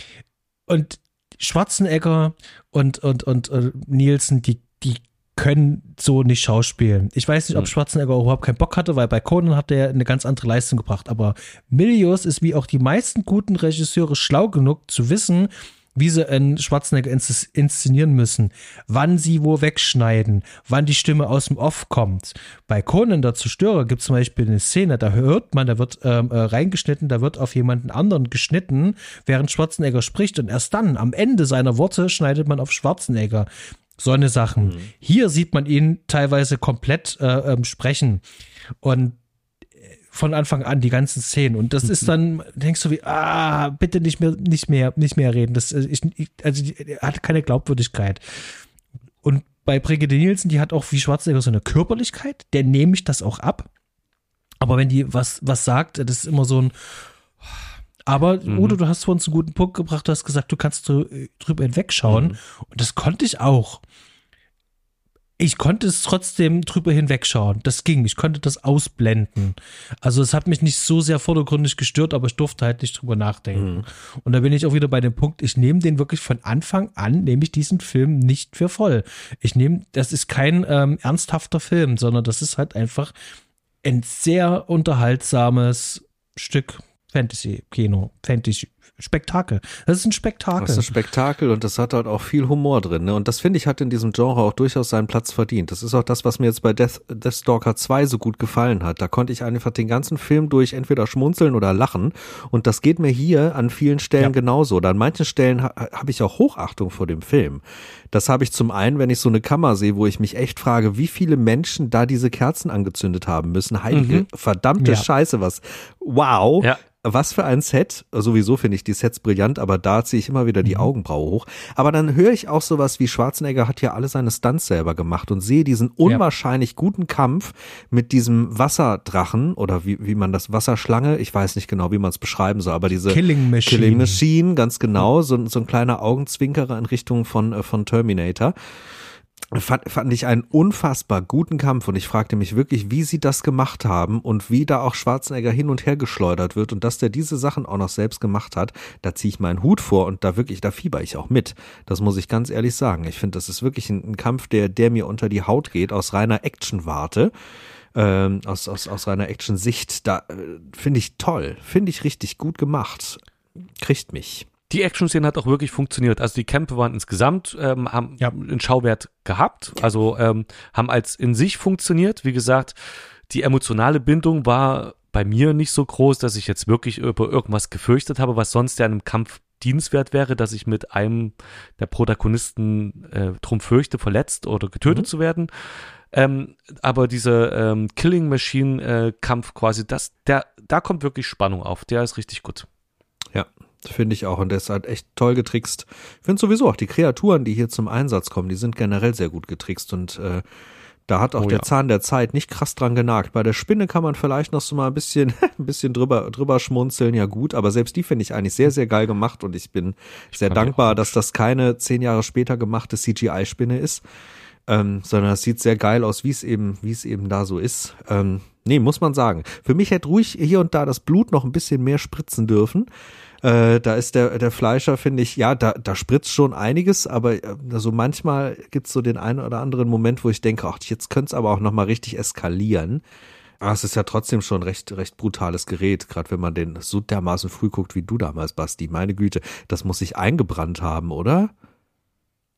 und Schwarzenegger und, und, und, und Nielsen, die, die können so nicht schauspielen. Ich weiß nicht, ob mhm. Schwarzenegger überhaupt keinen Bock hatte, weil bei Conan hat er eine ganz andere Leistung gebracht. Aber Milius ist wie auch die meisten guten Regisseure schlau genug zu wissen, wie sie einen Schwarzenegger inszenieren müssen, wann sie wo wegschneiden, wann die Stimme aus dem Off kommt. Bei Conan der Zerstörer gibt es zum Beispiel eine Szene, da hört man, da wird ähm, äh, reingeschnitten, da wird auf jemanden anderen geschnitten, während Schwarzenegger spricht und erst dann, am Ende seiner Worte, schneidet man auf Schwarzenegger. So eine Sachen. Mhm. Hier sieht man ihn teilweise komplett äh, ähm, sprechen. Und von Anfang an, die ganzen Szenen. Und das ist dann, denkst du wie, ah, bitte nicht mehr, nicht mehr, nicht mehr reden. Das, äh, ich, also, die, hat keine Glaubwürdigkeit. Und bei Brigitte Nielsen, die hat auch wie Schwarzenegger so eine Körperlichkeit, der nehme ich das auch ab. Aber wenn die was, was sagt, das ist immer so ein, aber mhm. Udo, du hast vor uns einen guten Punkt gebracht, du hast gesagt, du kannst drüber hinwegschauen. Mhm. Und das konnte ich auch ich konnte es trotzdem drüber hinwegschauen. Das ging. Ich konnte das ausblenden. Also es hat mich nicht so sehr vordergründig gestört, aber ich durfte halt nicht drüber nachdenken. Mhm. Und da bin ich auch wieder bei dem Punkt, ich nehme den wirklich von Anfang an, nehme ich diesen Film nicht für voll. Ich nehme, das ist kein ähm, ernsthafter Film, sondern das ist halt einfach ein sehr unterhaltsames Stück Fantasy-Kino, Fantasy, Spektakel. Das ist ein Spektakel. Das ist ein Spektakel und das hat halt auch viel Humor drin. Ne? Und das finde ich hat in diesem Genre auch durchaus seinen Platz verdient. Das ist auch das, was mir jetzt bei Death, Deathstalker 2 so gut gefallen hat. Da konnte ich einfach den ganzen Film durch entweder schmunzeln oder lachen. Und das geht mir hier an vielen Stellen ja. genauso. Oder an manchen Stellen ha habe ich auch Hochachtung vor dem Film. Das habe ich zum einen, wenn ich so eine Kammer sehe, wo ich mich echt frage, wie viele Menschen da diese Kerzen angezündet haben müssen. Heilige, mhm. verdammte ja. Scheiße, was. Wow. Ja was für ein Set. Sowieso finde ich die Sets brillant, aber da ziehe ich immer wieder die mhm. Augenbraue hoch. Aber dann höre ich auch sowas wie Schwarzenegger hat ja alle seine Stunts selber gemacht und sehe diesen unwahrscheinlich guten Kampf mit diesem Wasserdrachen oder wie, wie man das Wasserschlange, ich weiß nicht genau, wie man es beschreiben soll, aber diese Killing Machine. Killing Machine, ganz genau, so, so ein kleiner Augenzwinkerer in Richtung von, äh, von Terminator fand, fand ich einen unfassbar guten Kampf und ich fragte mich wirklich, wie sie das gemacht haben und wie da auch Schwarzenegger hin und her geschleudert wird und dass der diese Sachen auch noch selbst gemacht hat, da ziehe ich meinen Hut vor und da wirklich, da fieber ich auch mit. Das muss ich ganz ehrlich sagen. Ich finde, das ist wirklich ein, ein, Kampf, der, der mir unter die Haut geht, aus reiner Action-Warte. Ähm, aus, aus, aus reiner Action-Sicht, da äh, finde ich toll, finde ich richtig gut gemacht. Kriegt mich die Action-Szene hat auch wirklich funktioniert. Also die Kämpfe waren insgesamt, ähm, haben ja. einen Schauwert gehabt, also ähm, haben als in sich funktioniert. Wie gesagt, die emotionale Bindung war bei mir nicht so groß, dass ich jetzt wirklich über irgendwas gefürchtet habe, was sonst ja in einem Kampf dienstwert wäre, dass ich mit einem der Protagonisten äh, drum fürchte, verletzt oder getötet mhm. zu werden. Ähm, aber dieser ähm, Killing Machine äh, Kampf quasi, das, der, da kommt wirklich Spannung auf. Der ist richtig gut. Ja, finde ich auch. Und der ist halt echt toll getrickst. Ich finde sowieso auch die Kreaturen, die hier zum Einsatz kommen, die sind generell sehr gut getrickst und äh, da hat auch oh, der ja. Zahn der Zeit nicht krass dran genagt. Bei der Spinne kann man vielleicht noch so mal ein bisschen, ein bisschen drüber, drüber schmunzeln, ja gut, aber selbst die finde ich eigentlich sehr, sehr geil gemacht und ich bin ich sehr dankbar, dass das keine zehn Jahre später gemachte CGI-Spinne ist, ähm, sondern es sieht sehr geil aus, wie es eben, wie es eben da so ist. Ähm, nee, muss man sagen. Für mich hätte ruhig hier und da das Blut noch ein bisschen mehr spritzen dürfen. Äh, da ist der, der Fleischer, finde ich, ja, da, da spritzt schon einiges, aber äh, also manchmal gibt's so den einen oder anderen Moment, wo ich denke, ach, jetzt könnte es aber auch nochmal richtig eskalieren. Aber es ist ja trotzdem schon recht, recht brutales Gerät, gerade wenn man den so dermaßen früh guckt wie du damals, Basti. Meine Güte, das muss sich eingebrannt haben, oder?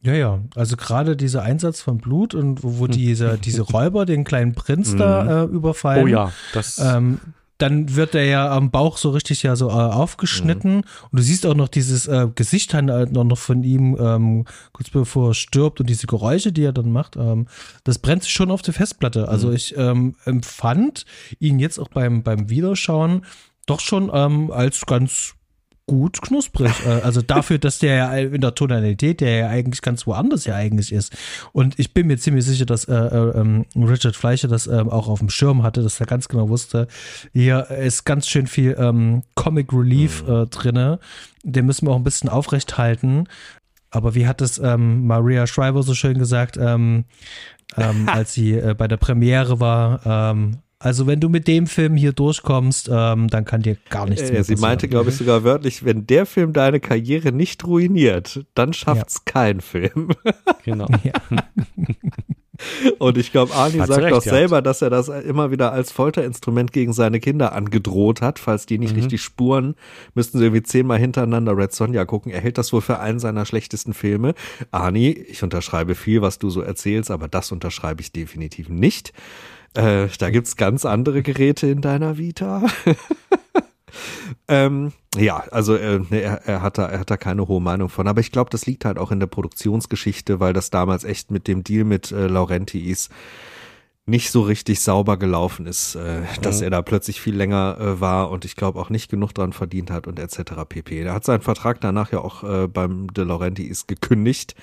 Ja, ja. Also gerade dieser Einsatz von Blut und wo, wo diese, diese Räuber den kleinen Prinz da mhm. äh, überfallen. Oh ja, das. Ähm, dann wird er ja am Bauch so richtig ja so äh, aufgeschnitten mhm. und du siehst auch noch dieses äh, Gesicht halt noch von ihm ähm, kurz bevor er stirbt und diese Geräusche, die er dann macht, ähm, das brennt sich schon auf der Festplatte. Also mhm. ich ähm, empfand ihn jetzt auch beim, beim Wiederschauen doch schon ähm, als ganz gut knusprig. Äh, also dafür, dass der ja in der Tonalität, der ja eigentlich ganz woanders ja eigentlich ist. Und ich bin mir ziemlich sicher, dass äh, äh, ähm, Richard Fleischer das äh, auch auf dem Schirm hatte, dass er ganz genau wusste, hier ist ganz schön viel ähm, Comic Relief mhm. äh, drinne. Den müssen wir auch ein bisschen aufrecht halten. Aber wie hat es ähm, Maria Schreiber so schön gesagt, ähm, ähm, als sie äh, bei der Premiere war, ähm, also wenn du mit dem Film hier durchkommst, ähm, dann kann dir gar nichts äh, mehr passieren. Sie meinte, glaube ich, sogar wörtlich, wenn der Film deine Karriere nicht ruiniert, dann schafft's ja. kein Film. Genau. Ja. Und ich glaube, Arnie sagt auch selber, hat. dass er das immer wieder als Folterinstrument gegen seine Kinder angedroht hat. Falls die nicht mhm. richtig spuren, müssten sie irgendwie zehnmal hintereinander Red Sonja gucken. Er hält das wohl für einen seiner schlechtesten Filme. Arnie, ich unterschreibe viel, was du so erzählst, aber das unterschreibe ich definitiv nicht. Äh, da gibt's ganz andere Geräte in deiner Vita. ähm, ja, also äh, er, er, hat da, er hat da keine hohe Meinung von. Aber ich glaube, das liegt halt auch in der Produktionsgeschichte, weil das damals echt mit dem Deal mit äh, Laurentis nicht so richtig sauber gelaufen ist, äh, dass mhm. er da plötzlich viel länger äh, war und ich glaube auch nicht genug dran verdient hat und etc. pp. Er hat seinen Vertrag danach ja auch äh, beim De Laurentiis gekündigt.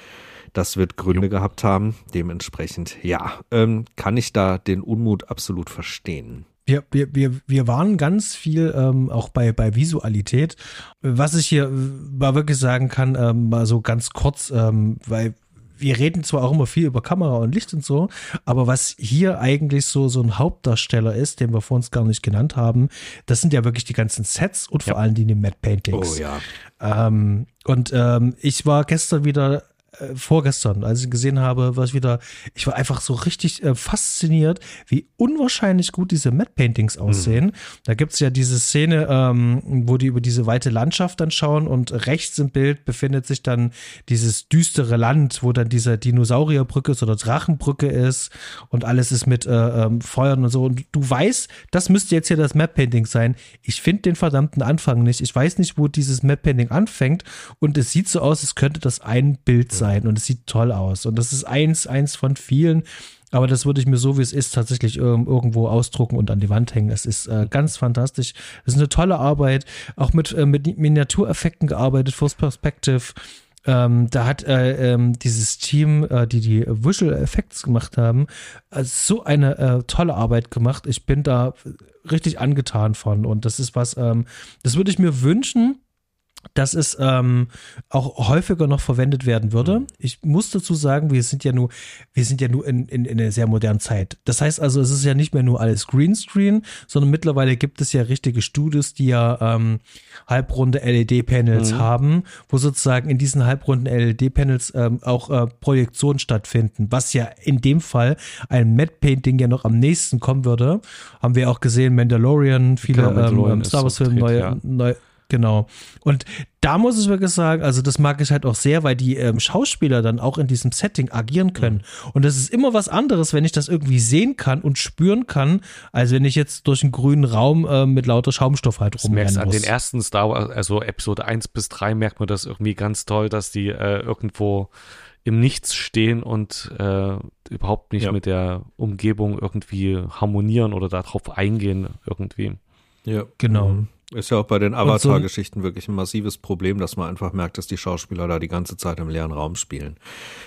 Das wird Gründe jo. gehabt haben. Dementsprechend, ja, ähm, kann ich da den Unmut absolut verstehen. Wir, wir, wir, wir waren ganz viel ähm, auch bei, bei Visualität. Was ich hier mal wirklich sagen kann, ähm, mal so ganz kurz, ähm, weil wir reden zwar auch immer viel über Kamera und Licht und so, aber was hier eigentlich so, so ein Hauptdarsteller ist, den wir vor uns gar nicht genannt haben, das sind ja wirklich die ganzen Sets und vor ja. allem die, die Matte Paintings. Oh ja. Ähm, und ähm, ich war gestern wieder äh, vorgestern, als ich gesehen habe, was wieder, ich war einfach so richtig äh, fasziniert, wie unwahrscheinlich gut diese Matte Paintings mhm. aussehen. Mhm. Da gibt's ja diese Szene, ähm, wo die über diese weite Landschaft dann schauen und rechts im Bild befindet sich dann dieses düstere Land, wo dann diese Dinosaurierbrücke ist oder Drachenbrücke ist und alles ist mit äh, ähm, Feuern und so. Und du weißt, das müsste jetzt hier das Map Painting sein. Ich finde den verdammten Anfang nicht. Ich weiß nicht, wo dieses Map Painting anfängt und es sieht so aus, als könnte das ein Bild sein sein und es sieht toll aus. Und das ist eins, eins von vielen. Aber das würde ich mir so, wie es ist, tatsächlich irgendwo ausdrucken und an die Wand hängen. Es ist äh, ganz fantastisch. Es ist eine tolle Arbeit. Auch mit, äh, mit Miniatureffekten gearbeitet, First Perspective. Ähm, da hat äh, ähm, dieses Team, äh, die die Visual Effects gemacht haben, äh, so eine äh, tolle Arbeit gemacht. Ich bin da richtig angetan von. Und das ist was, ähm, das würde ich mir wünschen, dass es ähm, auch häufiger noch verwendet werden würde. Mhm. Ich muss dazu sagen, wir sind ja nur, wir sind ja nur in, in, in einer sehr modernen Zeit. Das heißt also, es ist ja nicht mehr nur alles Greenscreen, sondern mittlerweile gibt es ja richtige Studios, die ja ähm, halbrunde LED-Panels mhm. haben, wo sozusagen in diesen halbrunden LED-Panels ähm, auch äh, Projektionen stattfinden, was ja in dem Fall ein Matte Painting ja noch am nächsten kommen würde. Haben wir auch gesehen, Mandalorian, viele genau, Mandalorian ähm, Star Wars-Filme, neue, ja. neue Genau. Und da muss ich wirklich sagen, also das mag ich halt auch sehr, weil die ähm, Schauspieler dann auch in diesem Setting agieren können. Mhm. Und das ist immer was anderes, wenn ich das irgendwie sehen kann und spüren kann, als wenn ich jetzt durch einen grünen Raum äh, mit lauter Schaumstoff halt rumrennen muss. An den ersten Star Wars, also Episode 1 bis 3 merkt man das irgendwie ganz toll, dass die äh, irgendwo im Nichts stehen und äh, überhaupt nicht Ja. mit der Umgebung irgendwie harmonieren oder darauf eingehen irgendwie. Ja. Genau. Mhm. Ist ja auch bei den Avatar-Geschichten wirklich ein massives Problem, dass man einfach merkt, dass die Schauspieler da die ganze Zeit im leeren Raum spielen.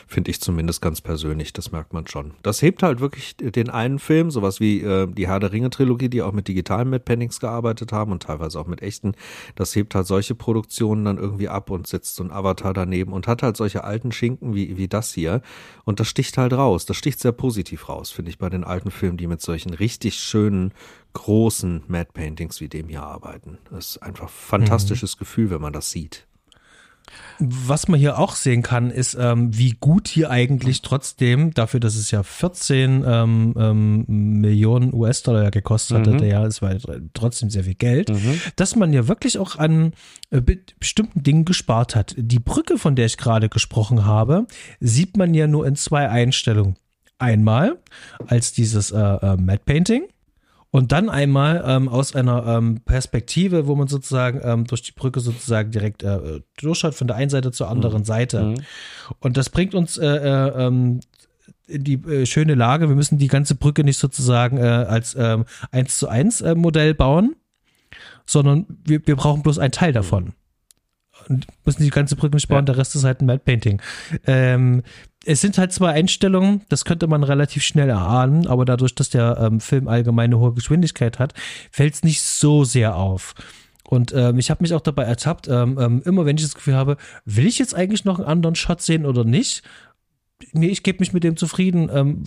Finde ich zumindest ganz persönlich, das merkt man schon. Das hebt halt wirklich den einen Film, sowas wie äh, die Herr der Ringe-Trilogie, die auch mit digitalen Mad Paintings gearbeitet haben und teilweise auch mit echten. Das hebt halt solche Produktionen dann irgendwie ab und setzt so ein Avatar daneben und hat halt solche alten Schinken wie, wie das hier. Und das sticht halt raus. Das sticht sehr positiv raus, finde ich, bei den alten Filmen, die mit solchen richtig schönen, großen Mad Paintings wie dem hier arbeiten. Das ist einfach ein fantastisches Gefühl, wenn man das sieht. Was man hier auch sehen kann, ist, ähm, wie gut hier eigentlich trotzdem, dafür, dass es ja 14 ähm, ähm, Millionen US-Dollar gekostet Mhm. hatte, ja, es war trotzdem sehr viel Geld, dass man ja wirklich auch an äh, be bestimmten Dingen gespart hat. Die Brücke, von der ich gerade gesprochen habe, sieht man ja nur in zwei Einstellungen. Einmal als dieses äh, äh, Matte Painting und dann einmal ähm, aus einer ähm, Perspektive, wo man sozusagen ähm, durch die Brücke sozusagen direkt äh, durchschaut, von der einen Seite zur anderen Seite. Mhm. Und das bringt uns äh, äh, ähm, in die äh, schöne Lage, wir müssen die ganze Brücke nicht sozusagen äh, als ähm, 1 zu 1 äh, Modell bauen, sondern wir, wir brauchen bloß einen Teil davon. Und müssen die ganze Brücke bauen, Ja. der Rest ist halt ein Matte Painting. Ähm, es sind halt zwei Einstellungen, das könnte man relativ schnell erahnen, aber dadurch, dass der ähm, Film allgemeine hohe Geschwindigkeit hat, fällt es nicht so sehr auf. Und ähm, ich habe mich auch dabei ertappt, ähm, ähm, immer wenn ich das Gefühl habe, will ich jetzt eigentlich noch einen anderen Shot sehen oder nicht? Nee, ich gebe mich mit dem zufrieden, ähm,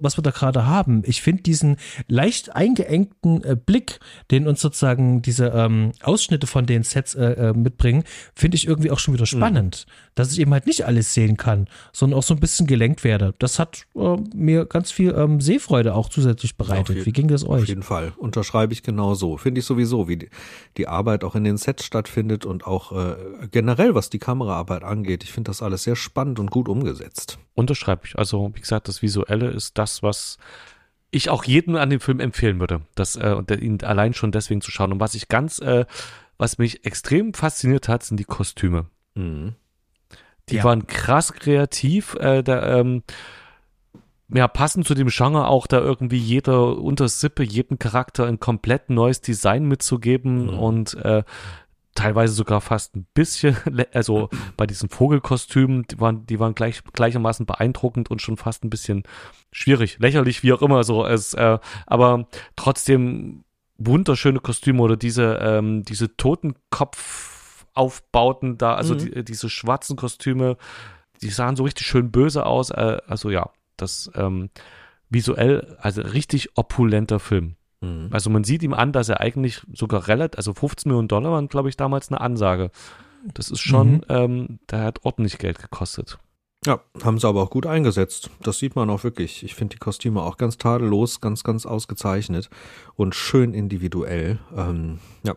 was wir da gerade haben. Ich finde diesen leicht eingeengten äh, Blick, den uns sozusagen diese ähm, Ausschnitte von den Sets äh, äh, mitbringen, finde ich irgendwie auch schon wieder spannend. Dass ich eben halt nicht alles sehen kann, sondern auch so ein bisschen gelenkt werde. Das hat äh, mir ganz viel ähm, Sehfreude auch zusätzlich bereitet. Auf je- Wie ging das Auf euch? jeden Fall. Unterschreibe ich genau so. Finde ich sowieso, wie die, die Arbeit auch in den Sets stattfindet und auch äh, generell, was die Kameraarbeit angeht. Ich finde das alles sehr spannend und gut umgesetzt. Unterschreibe ich. Also, wie gesagt, das Visuelle ist das, was ich auch jedem an dem Film empfehlen würde, das, äh, und ihn allein schon deswegen zu schauen. Und was ich ganz, äh, was mich extrem fasziniert hat, sind die Kostüme. Mhm. Die Ja. waren krass kreativ, äh, da, ähm, ja, passend zu dem Genre auch da irgendwie jeder unter Sippe, jedem Charakter ein komplett neues Design mitzugeben Mhm. und äh, teilweise sogar fast ein bisschen, also bei diesen Vogelkostümen, die waren, die waren gleich, gleichermaßen beeindruckend und schon fast ein bisschen schwierig, lächerlich, wie auch immer so. Es, äh, aber trotzdem wunderschöne Kostüme oder diese, ähm, diese Totenkopfaufbauten da, also Mhm. die, diese schwarzen Kostüme, die sahen so richtig schön böse aus. Äh, also ja, das ähm, visuell, also richtig opulenter Film. Mhm. Also man sieht ihm an, dass er eigentlich sogar relativ, also 15 Millionen Dollar waren, glaube ich, damals eine Ansage. Das ist schon, Mhm. ähm, der hat ordentlich Geld gekostet. Ja, haben sie aber auch gut eingesetzt. Das sieht man auch wirklich. Ich finde die Kostüme auch ganz tadellos, ganz, ganz ausgezeichnet und schön individuell. Ähm, ja.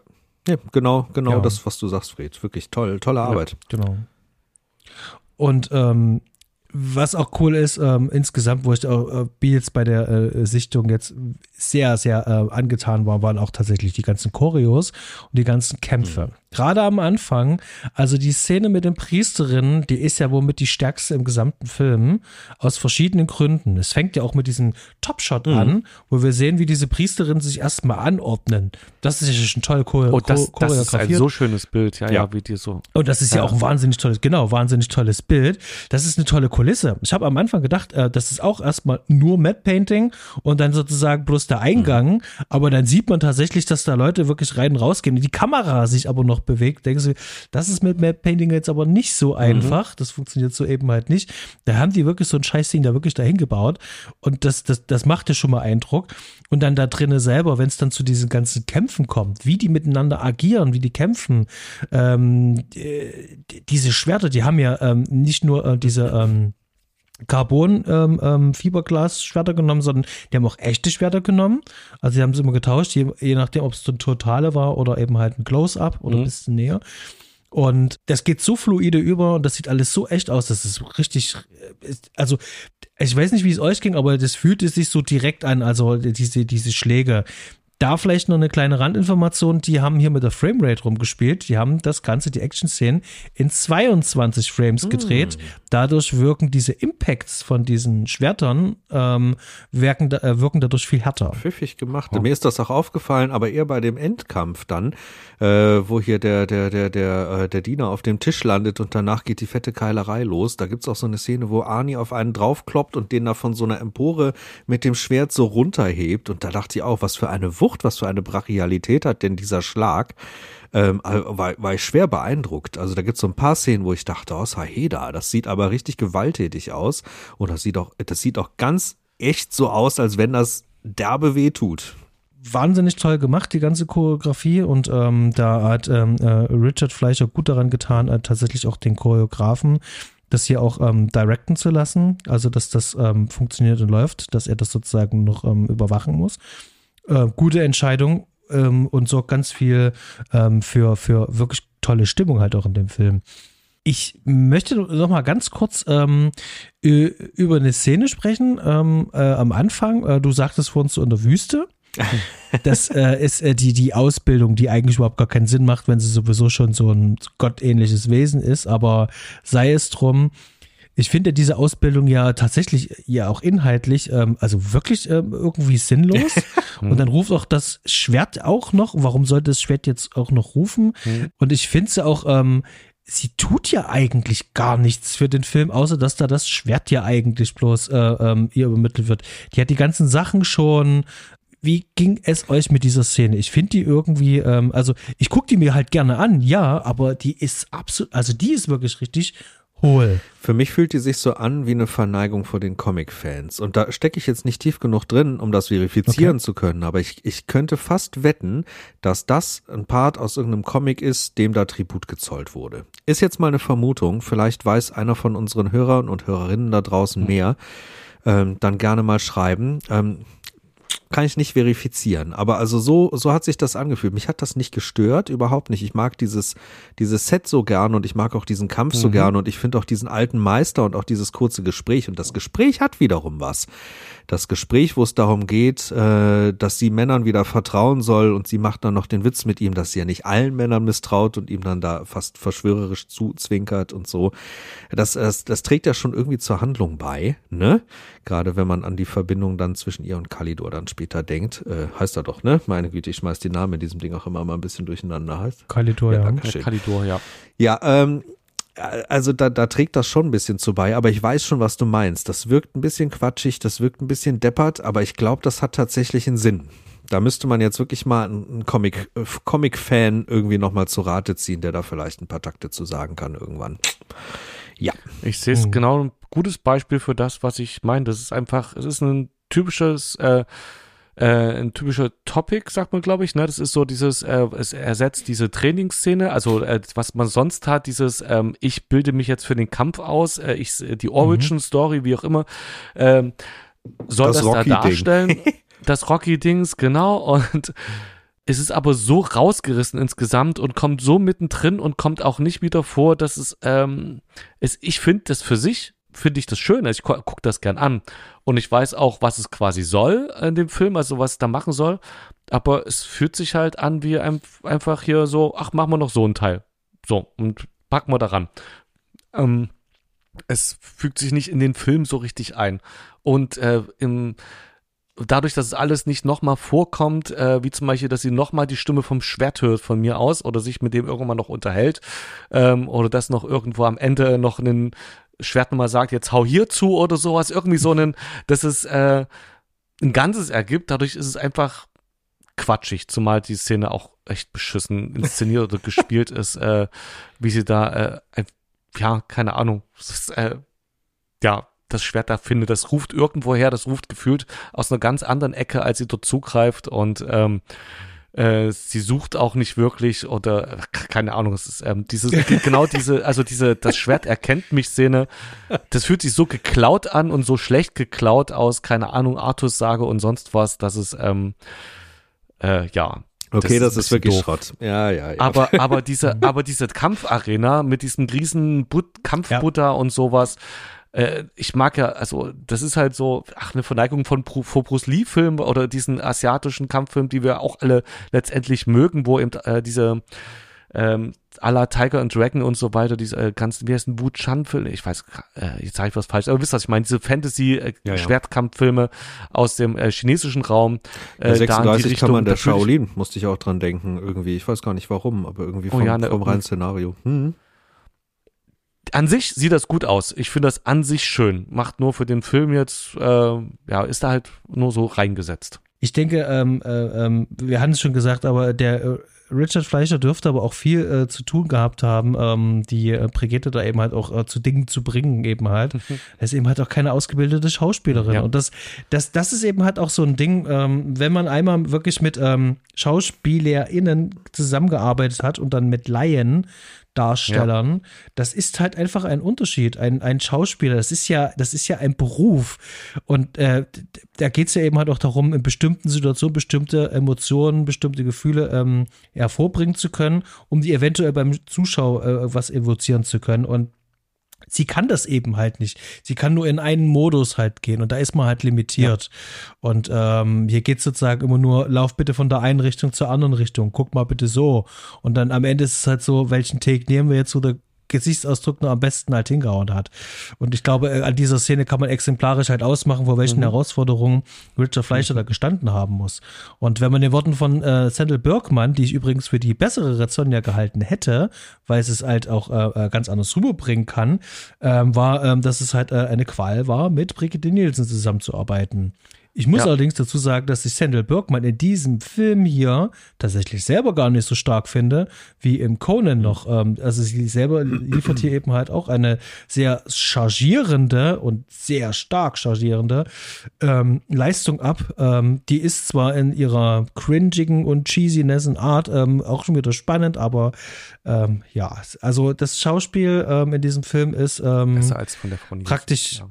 Ja, genau, genau Ja. das, was du sagst, Fred. Wirklich toll, tolle Arbeit. Genau. Und ähm, was auch cool ist, ähm, insgesamt, wo ich auch äh, wie jetzt bei der äh, Sichtung jetzt sehr, sehr äh, angetan war, waren auch tatsächlich die ganzen Choreos und die ganzen Kämpfe. Gerade am Anfang, also die Szene mit den Priesterinnen, die ist ja womit die stärkste im gesamten Film, aus verschiedenen Gründen. Es fängt ja auch mit diesem Topshot an, wo wir sehen, wie diese Priesterinnen sich erstmal anordnen. Das ist ja schon toll chore Oh, das, cho- das ist ein so schönes Bild, ja, ja, Ja. wie dir so. Und das ist ja, auch ein wahnsinnig tolles, genau, wahnsinnig tolles Bild. Das ist eine tolle Kulisse. Ich habe am Anfang gedacht, äh, das ist auch erstmal nur Matte Painting und dann sozusagen bloß der Eingang. Aber dann sieht man tatsächlich, dass da Leute wirklich rein und rausgehen. Die Kamera sich aber noch bewegt. Denkst du, das ist mit Matte Painting jetzt aber nicht so einfach. Das funktioniert so eben halt nicht. Da haben die wirklich so ein Scheißding da wirklich dahin gebaut. Und das, das, das macht ja schon mal Eindruck. Und dann da drinnen selber, wenn es dann zu diesen ganzen Kämpfen kommt, wie die miteinander agieren, wie die kämpfen, ähm, äh, diese Schwerter, die haben ja ähm, nicht nur äh, diese ähm, Carbon ähm, ähm, Fiberglas Schwerter genommen, sondern die haben auch echte Schwerter genommen. Also die haben sie immer getauscht, je, je nachdem, ob es so ein Totale war oder eben halt ein Close-up oder Mhm. ein bisschen näher. Und das geht so fluide über und das sieht alles so echt aus, das ist richtig, äh, ist- also ich weiß nicht, wie es euch ging, aber das fühlte sich so direkt an, also diese, diese Schläge. Da vielleicht noch eine kleine Randinformation, die haben hier mit der Framerate rumgespielt. Die haben das Ganze, die Action-Szenen, in 22 Frames gedreht. Mm. Dadurch wirken diese Impacts von diesen Schwertern, ähm, wirken, äh, wirken dadurch viel härter. Pfiffig gemacht. Oh. Mir ist das auch aufgefallen, aber eher bei dem Endkampf dann, äh, wo hier der, der, der, der, äh, der Diener auf dem Tisch landet und danach geht die fette Keilerei los. Da gibt's auch so eine Szene, wo Arnie auf einen draufkloppt und den da von so einer Empore mit dem Schwert so runterhebt. Und da dachte ich auch, was für eine Wucht, was für eine Brachialität hat denn dieser Schlag? Ähm, äh, war, war ich schwer beeindruckt. Also da gibt es so ein paar Szenen, wo ich dachte, oh, Saheda, das sieht aber richtig gewalttätig aus. Und das sieht auch, das sieht auch ganz echt so aus, als wenn das derbe weh tut wahnsinnig toll gemacht, die ganze Choreografie. Und ähm, da hat ähm, äh, Richard Fleischer gut daran getan, äh, tatsächlich auch den Choreografen das hier auch ähm, directen zu lassen. Also, dass das ähm, funktioniert und läuft, dass er das sozusagen noch ähm, überwachen muss äh, gute Entscheidung ähm, und sorgt ganz viel ähm, für, für wirklich tolle Stimmung halt auch in dem Film. Ich möchte noch mal ganz kurz ähm, über eine Szene sprechen ähm, äh, am Anfang. Äh, du sagtest vorhin so in der Wüste. Das äh, ist äh, die, die Ausbildung, die eigentlich überhaupt gar keinen Sinn macht, wenn sie sowieso schon so ein gottähnliches Wesen ist. Aber sei es drum, ich finde diese Ausbildung ja tatsächlich ja auch inhaltlich, ähm, also wirklich ähm, irgendwie sinnlos. und dann ruft auch das Schwert auch noch. Warum sollte das Schwert jetzt auch noch rufen? Mhm. Und ich finde sie auch, ähm, sie tut ja eigentlich gar nichts für den Film, außer dass da das Schwert ja eigentlich bloß äh, ähm, ihr übermittelt wird. Die hat die ganzen Sachen schon. Wie ging es euch mit dieser Szene? Ich finde die irgendwie, ähm, also ich gucke die mir halt gerne an, ja, aber die ist absolut, also die ist wirklich richtig Hohl. Für mich fühlt die sich so an wie eine Verneigung vor den Comic-Fans. Und da stecke ich jetzt nicht tief genug drin, um das verifizieren okay. zu können. Aber ich, ich könnte fast wetten, dass das ein Part aus irgendeinem Comic ist, dem da Tribut gezollt wurde. Ist jetzt mal eine Vermutung. Vielleicht weiß einer von unseren Hörern und Hörerinnen da draußen hm. mehr. Ähm, dann gerne mal schreiben. Ähm, kann ich nicht verifizieren. Aber also so, so hat sich das angefühlt. Mich hat das nicht gestört, überhaupt nicht. Ich mag dieses, dieses Set so gern und ich mag auch diesen Kampf so mhm. gern und ich finde auch diesen alten Meister und auch dieses kurze Gespräch. Und das Gespräch hat wiederum was das Gespräch, wo es darum geht, äh, dass sie Männern wieder vertrauen soll und sie macht dann noch den Witz mit ihm, dass sie ja nicht allen Männern misstraut und ihm dann da fast verschwörerisch zuzwinkert und so. Das, das, das trägt ja schon irgendwie zur Handlung bei, ne? Gerade wenn man an die Verbindung dann zwischen ihr und Kalidor dann später denkt. Äh, heißt er doch, ne? Meine Güte, ich schmeiß die Namen in diesem Ding auch immer mal ein bisschen durcheinander. Heißt? Kalidor, ja. ja. Kalidor, ja. Ja, ähm, also da, da trägt das schon ein bisschen zu bei, aber ich weiß schon, was du meinst. Das wirkt ein bisschen quatschig, das wirkt ein bisschen deppert, aber ich glaube, das hat tatsächlich einen Sinn. Da müsste man jetzt wirklich mal einen Comic, äh, Comic-Fan irgendwie nochmal zu Rate ziehen, der da vielleicht ein paar Takte zu sagen kann irgendwann. Ja. Ich sehe es mhm. genau ein gutes Beispiel für das, was ich meine. Das ist einfach, es ist ein typisches äh, äh, ein typischer Topic, sagt man, glaube ich. Ne? Das ist so dieses, äh, es ersetzt diese Trainingsszene, also äh, was man sonst hat, dieses, ähm, ich bilde mich jetzt für den Kampf aus, äh, ich die Origin-Story, wie auch immer, ähm, soll das, das da darstellen. das Rocky-Dings, genau. Und es ist aber so rausgerissen insgesamt und kommt so mittendrin und kommt auch nicht wieder vor, dass es, ähm, es ich finde das für sich finde ich das schön. Also ich gucke das gern an. Und ich weiß auch, was es quasi soll in dem Film, also was es da machen soll. Aber es fühlt sich halt an wie ein, einfach hier so, ach, machen wir noch so einen Teil. So, und packen wir daran. Ähm, es fügt sich nicht in den Film so richtig ein. Und äh, im, dadurch, dass es alles nicht nochmal vorkommt, äh, wie zum Beispiel, dass sie nochmal die Stimme vom Schwert hört von mir aus oder sich mit dem irgendwann noch unterhält ähm, oder dass noch irgendwo am Ende noch einen Schwert nochmal sagt, jetzt hau hier zu oder sowas, irgendwie so einen, dass es äh, ein Ganzes ergibt. Dadurch ist es einfach quatschig, zumal die Szene auch echt beschissen inszeniert oder gespielt ist, äh, wie sie da, äh, ja, keine Ahnung, ist, äh, ja, das Schwert da findet, das ruft irgendwo her, das ruft gefühlt aus einer ganz anderen Ecke, als sie dort zugreift. Und ähm, äh, sie sucht auch nicht wirklich oder keine Ahnung, es ist ähm, diese genau diese also diese das Schwert erkennt mich Szene, das fühlt sich so geklaut an und so schlecht geklaut aus, keine Ahnung, Artus Sage und sonst was, dass es ähm, äh, ja Okay, das, das ist, wirklich doof. Schrott. Ja, ja, ja. Aber, aber diese, aber diese Kampfarena mit diesem riesen But Kampfbutter ja. und sowas, äh, ich mag ja, also das ist halt so, ach, eine Verneigung von vor Bruce Lee-Filmen oder diesen asiatischen Kampffilm, die wir auch alle letztendlich mögen, wo eben äh, diese ähm, à la Tiger and Dragon und so weiter, diese äh, ganzen, wie heißt ein Wu Chan-Film? Ich weiß, äh, jetzt sage ich was falsch, aber wisst was ich meine, diese Fantasy-Schwertkampffilme äh, ja, ja. aus dem äh, chinesischen Raum. Äh, ja, 36 kann man der Shaolin, musste ich auch dran denken, irgendwie. Ich weiß gar nicht warum, aber irgendwie vom, oh, ja, ne, vom reinen Szenario. Hm. An sich sieht das gut aus. Ich finde das an sich schön. Macht nur für den Film jetzt, äh, ja, ist da halt nur so reingesetzt. Ich denke, ähm, äh, ähm, wir hatten es schon gesagt, aber der äh, Richard Fleischer dürfte aber auch viel äh, zu tun gehabt haben, ähm, die äh, Brigitte da eben halt auch äh, zu Dingen zu bringen, eben halt. Mhm. Er ist eben halt auch keine ausgebildete Schauspielerin. Ja. Und das, das, das ist eben halt auch so ein Ding, ähm, wenn man einmal wirklich mit ähm, SchauspielerInnen zusammengearbeitet hat und dann mit Laien, Darstellern. Ja. Das ist halt einfach ein Unterschied. Ein, ein Schauspieler, das ist ja, das ist ja ein Beruf. Und äh, da geht es ja eben halt auch darum, in bestimmten Situationen bestimmte Emotionen, bestimmte Gefühle ähm, hervorbringen zu können, um die eventuell beim Zuschauer äh, was evozieren zu können. Und sie kann das eben halt nicht. Sie kann nur in einen Modus halt gehen und da ist man halt limitiert. Ja. Und ähm, hier geht es sozusagen immer nur, lauf bitte von der einen Richtung zur anderen Richtung, guck mal bitte so. Und dann am Ende ist es halt so, welchen Take nehmen wir jetzt oder Gesichtsausdruck nur am besten halt hingehauen hat. Und ich glaube, äh, an dieser Szene kann man exemplarisch halt ausmachen, vor welchen mhm. Herausforderungen Richard Fleischer mhm. da gestanden haben muss. Und wenn man den Worten von äh, Sandel Bergmann, die ich übrigens für die bessere Rezonja gehalten hätte, weil es es halt auch äh, äh, ganz anders rüberbringen kann, ähm, war, ähm, dass es halt äh, eine Qual war, mit Brigitte Nielsen zusammenzuarbeiten. Ich muss ja. allerdings dazu sagen, dass ich Sandal Bergman in diesem Film hier tatsächlich selber gar nicht so stark finde, wie im Conan noch. Ähm, also sie selber liefert hier eben halt auch eine sehr chargierende und sehr stark chargierende ähm, Leistung ab. Ähm, die ist zwar in ihrer cringigen und cheesinessen Art ähm, auch schon wieder spannend, aber ähm, ja, also das Schauspiel ähm, in diesem Film ist Besser als von der Frau praktisch ja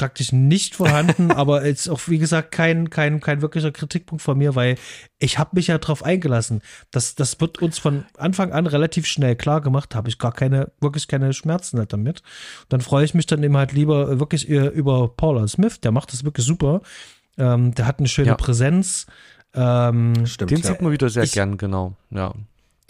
praktisch nicht vorhanden, aber ist auch, wie gesagt, kein, kein, kein wirklicher Kritikpunkt von mir, weil ich habe mich ja darauf eingelassen. Das, das wird uns von Anfang an relativ schnell klar gemacht, habe ich gar keine, wirklich keine Schmerzen damit. dann freue ich mich dann eben halt lieber wirklich über Paula Smith, der macht das wirklich super. Ähm, der hat eine schöne ja. Präsenz. Ähm, Stimmt. Den sieht man wieder sehr ich, gern, genau. Ja.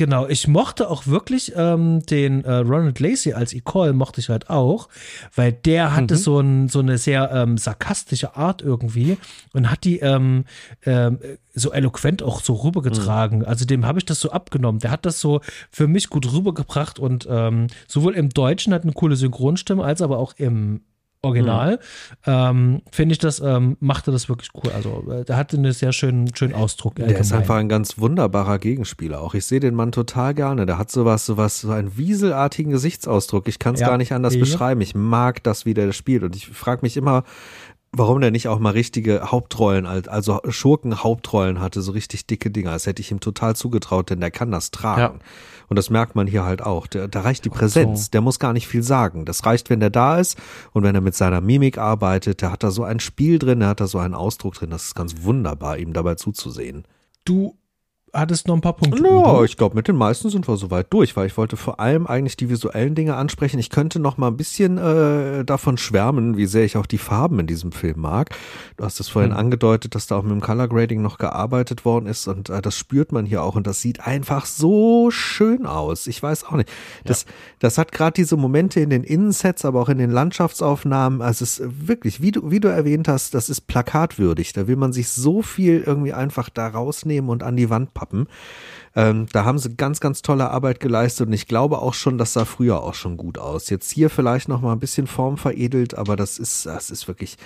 Genau, ich mochte auch wirklich ähm, den äh, Ronald Lacey als Ecole, mochte ich halt auch, weil der hatte mhm. so, ein, so eine sehr ähm, sarkastische Art irgendwie und hat die ähm, ähm, so eloquent auch so rübergetragen. Mhm. Also dem habe ich das so abgenommen. Der hat das so für mich gut rübergebracht und ähm, sowohl im Deutschen hat eine coole Synchronstimme, als aber auch im Original, mhm. ähm, finde ich das, ähm, machte das wirklich cool. Also, äh, der hatte einen sehr schönen, schönen Ausdruck. Der ist einfach ein ganz wunderbarer Gegenspieler. Auch ich sehe den Mann total gerne. Der hat sowas, sowas, so einen wieselartigen Gesichtsausdruck. Ich kann es ja. gar nicht anders ja. beschreiben. Ich mag das, wie der spielt. Und ich frage mich immer, warum der nicht auch mal richtige Hauptrollen, also Schurken-Hauptrollen hatte, so richtig dicke Dinger. Das hätte ich ihm total zugetraut, denn der kann das tragen. Ja. Und das merkt man hier halt auch. Da reicht die Präsenz. So. Der muss gar nicht viel sagen. Das reicht, wenn der da ist und wenn er mit seiner Mimik arbeitet. Der hat da so ein Spiel drin, der hat da so einen Ausdruck drin. Das ist ganz wunderbar, ihm dabei zuzusehen. Du hattest noch ein paar Punkte. Ja, oder? ich glaube, mit den meisten sind wir soweit durch, weil ich wollte vor allem eigentlich die visuellen Dinge ansprechen. Ich könnte noch mal ein bisschen äh, davon schwärmen, wie sehr ich auch die Farben in diesem Film mag. Du hast es vorhin mhm. angedeutet, dass da auch mit dem Color Grading noch gearbeitet worden ist und äh, das spürt man hier auch und das sieht einfach so schön aus. Ich weiß auch nicht. Das, ja. das hat gerade diese Momente in den Innensets, aber auch in den Landschaftsaufnahmen. Also es ist wirklich, wie du, wie du erwähnt hast, das ist plakatwürdig. Da will man sich so viel irgendwie einfach da rausnehmen und an die Wand Pappen. Ähm, da haben sie ganz, ganz tolle Arbeit geleistet und ich glaube auch schon, das sah früher auch schon gut aus. Jetzt hier vielleicht noch mal ein bisschen Form veredelt, aber das ist, das ist wirklich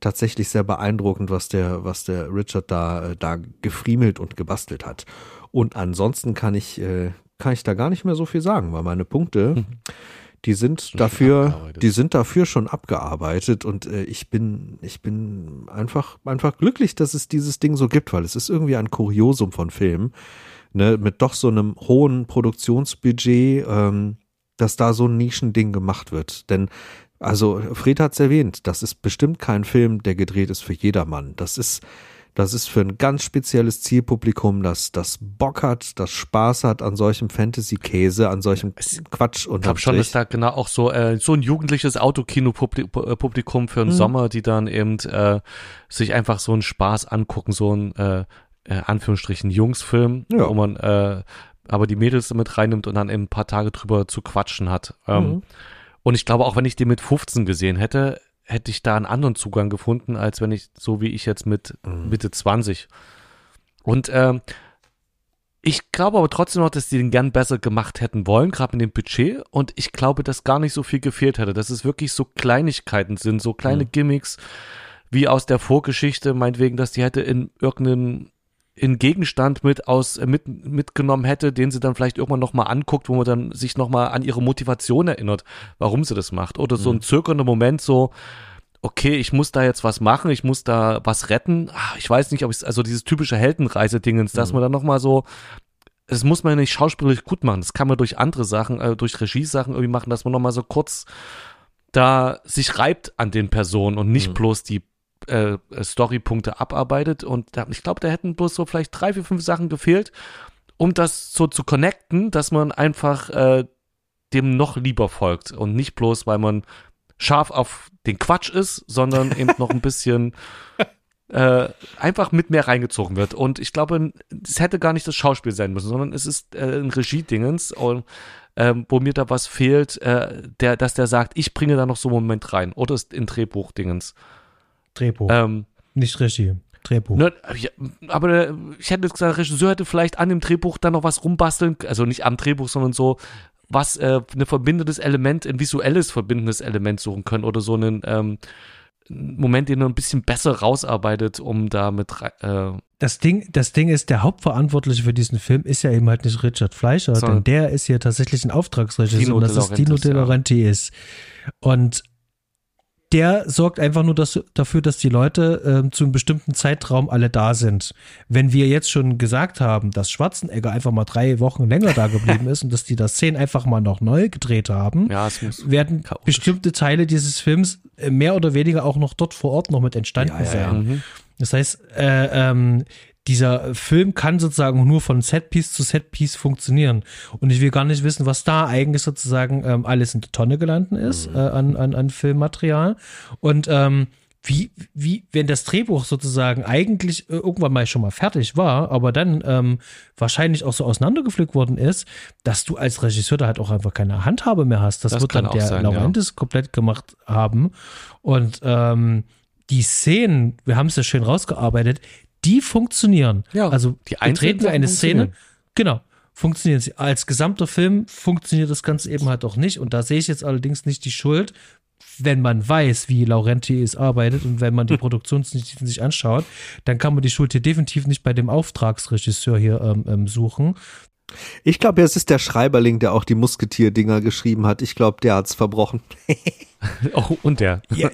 tatsächlich sehr beeindruckend, was der, was der Richard da, äh, da gefriemelt und gebastelt hat. Und ansonsten kann ich, äh, kann ich da gar nicht mehr so viel sagen, weil meine Punkte, mhm. die sind dafür, die sind dafür schon abgearbeitet und äh, ich bin, ich bin einfach, einfach glücklich, dass es dieses Ding so gibt, weil es ist irgendwie ein Kuriosum von Filmen, ne, mit doch so einem hohen Produktionsbudget, ähm, dass da so ein Nischending gemacht wird. Denn also Fred hat es erwähnt, das ist bestimmt kein Film, der gedreht ist für jedermann. Das ist Das ist für ein ganz spezielles Zielpublikum, das, das Bock hat, das Spaß hat an solchem Fantasy-Käse, an solchem Quatsch. Ich glaube schon, dass da genau auch so, äh, so ein jugendliches Autokino-Publikum für den mhm. Sommer, die dann eben äh, sich einfach so einen Spaß angucken, so ein äh, äh, Anführungsstrichen Jungsfilm, ja. wo man äh, aber die Mädels damit reinnimmt und dann eben ein paar Tage drüber zu quatschen hat. Ähm, mhm. Und ich glaube, auch wenn ich den mit 15 gesehen hätte, hätte ich da einen anderen Zugang gefunden, als wenn ich, so wie ich jetzt mit mhm. Mitte 20. Und ähm, ich glaube aber trotzdem noch, dass die den gern besser gemacht hätten wollen, gerade mit dem Budget. Und ich glaube, dass gar nicht so viel gefehlt hätte. Dass es wirklich so Kleinigkeiten sind, so kleine mhm. Gimmicks, wie aus der Vorgeschichte, meinetwegen, dass die hätte in irgendeinem in Gegenstand mit aus äh, mit, mitgenommen hätte, den sie dann vielleicht irgendwann nochmal anguckt, wo man dann sich nochmal an ihre Motivation erinnert, warum sie das macht. Oder so mhm. ein zögernder Moment, so, okay, ich muss da jetzt was machen, ich muss da was retten. Ach, ich weiß nicht, ob ich also dieses typische Heldenreise-Dingens, mhm. dass man dann nochmal so, das muss man ja nicht schauspielerisch gut machen, das kann man durch andere Sachen, äh, durch Regiesachen irgendwie machen, dass man nochmal so kurz da sich reibt an den Personen und nicht mhm. bloß die äh, Storypunkte abarbeitet. Und da, ich glaube, da hätten bloß so vielleicht drei, vier, fünf Sachen gefehlt, um das so zu connecten, dass man einfach äh, dem noch lieber folgt und nicht bloß, weil man scharf auf den Quatsch ist, sondern eben noch ein bisschen äh, einfach mit mehr reingezogen wird. Und ich glaube, es hätte gar nicht das Schauspiel sein müssen, sondern es ist äh, ein Regiedingens, und, ähm, wo mir da was fehlt, äh, der, dass der sagt, ich bringe da noch so einen Moment rein. Oder ist in Drehbuchdingens. Drehbuch. Ähm, Nicht Regie. Drehbuch. Ne, aber äh, ich hätte gesagt, der Regisseur hätte vielleicht an dem Drehbuch dann noch was rumbasteln, also nicht am Drehbuch, sondern so was äh, ein verbindendes Element, ein visuelles verbindendes Element suchen können oder so einen ähm, Moment, den er ein bisschen besser rausarbeitet, um damit äh, das Ding, das Ding ist, der Hauptverantwortliche für diesen Film ist ja eben halt nicht Richard Fleischer, so, denn der ist hier tatsächlich ein Auftragsregisseur und das ist Dino De Laurentiis. Ja. Und der sorgt einfach nur das, dafür, dass die Leute äh, zu einem bestimmten Zeitraum alle da sind. Wenn wir jetzt schon gesagt haben, dass Schwarzenegger einfach mal drei Wochen länger da geblieben ist und dass die das Szenen einfach mal noch neu gedreht haben, ja, werden chaotisch. bestimmte Teile dieses Films äh, mehr oder weniger auch noch dort vor Ort noch mit entstanden ja, sein. Mhm. Das heißt, äh, ähm, dieser Film kann sozusagen nur von Setpiece zu Setpiece funktionieren. Und ich will gar nicht wissen, was da eigentlich sozusagen ähm, alles in die Tonne gelandet ist mhm. äh, an, an, an Filmmaterial. Und ähm, wie, wie, wenn das Drehbuch sozusagen eigentlich äh, irgendwann mal schon mal fertig war, aber dann ähm, wahrscheinlich auch so auseinandergepflückt worden ist, dass du als Regisseur da halt auch einfach keine Handhabe mehr hast. Das, das wird dann der sein, Laurentis ja. komplett gemacht haben. Und ähm, die Szenen, wir haben es ja schön rausgearbeitet, die funktionieren. Ja, also die treten wir eine Szene, genau, funktionieren sie. Als gesamter Film funktioniert das Ganze eben halt auch nicht. Und da sehe ich jetzt allerdings nicht die Schuld, wenn man weiß, wie Laurenti es arbeitet und wenn man die Produktionsnichten sich anschaut, dann kann man die Schuld hier definitiv nicht bei dem Auftragsregisseur hier ähm, ähm, suchen, ich glaube, es ist der Schreiberling, der auch die Musketier-Dinger geschrieben hat. Ich glaube, der hat's verbrochen. oh, und der. Ja,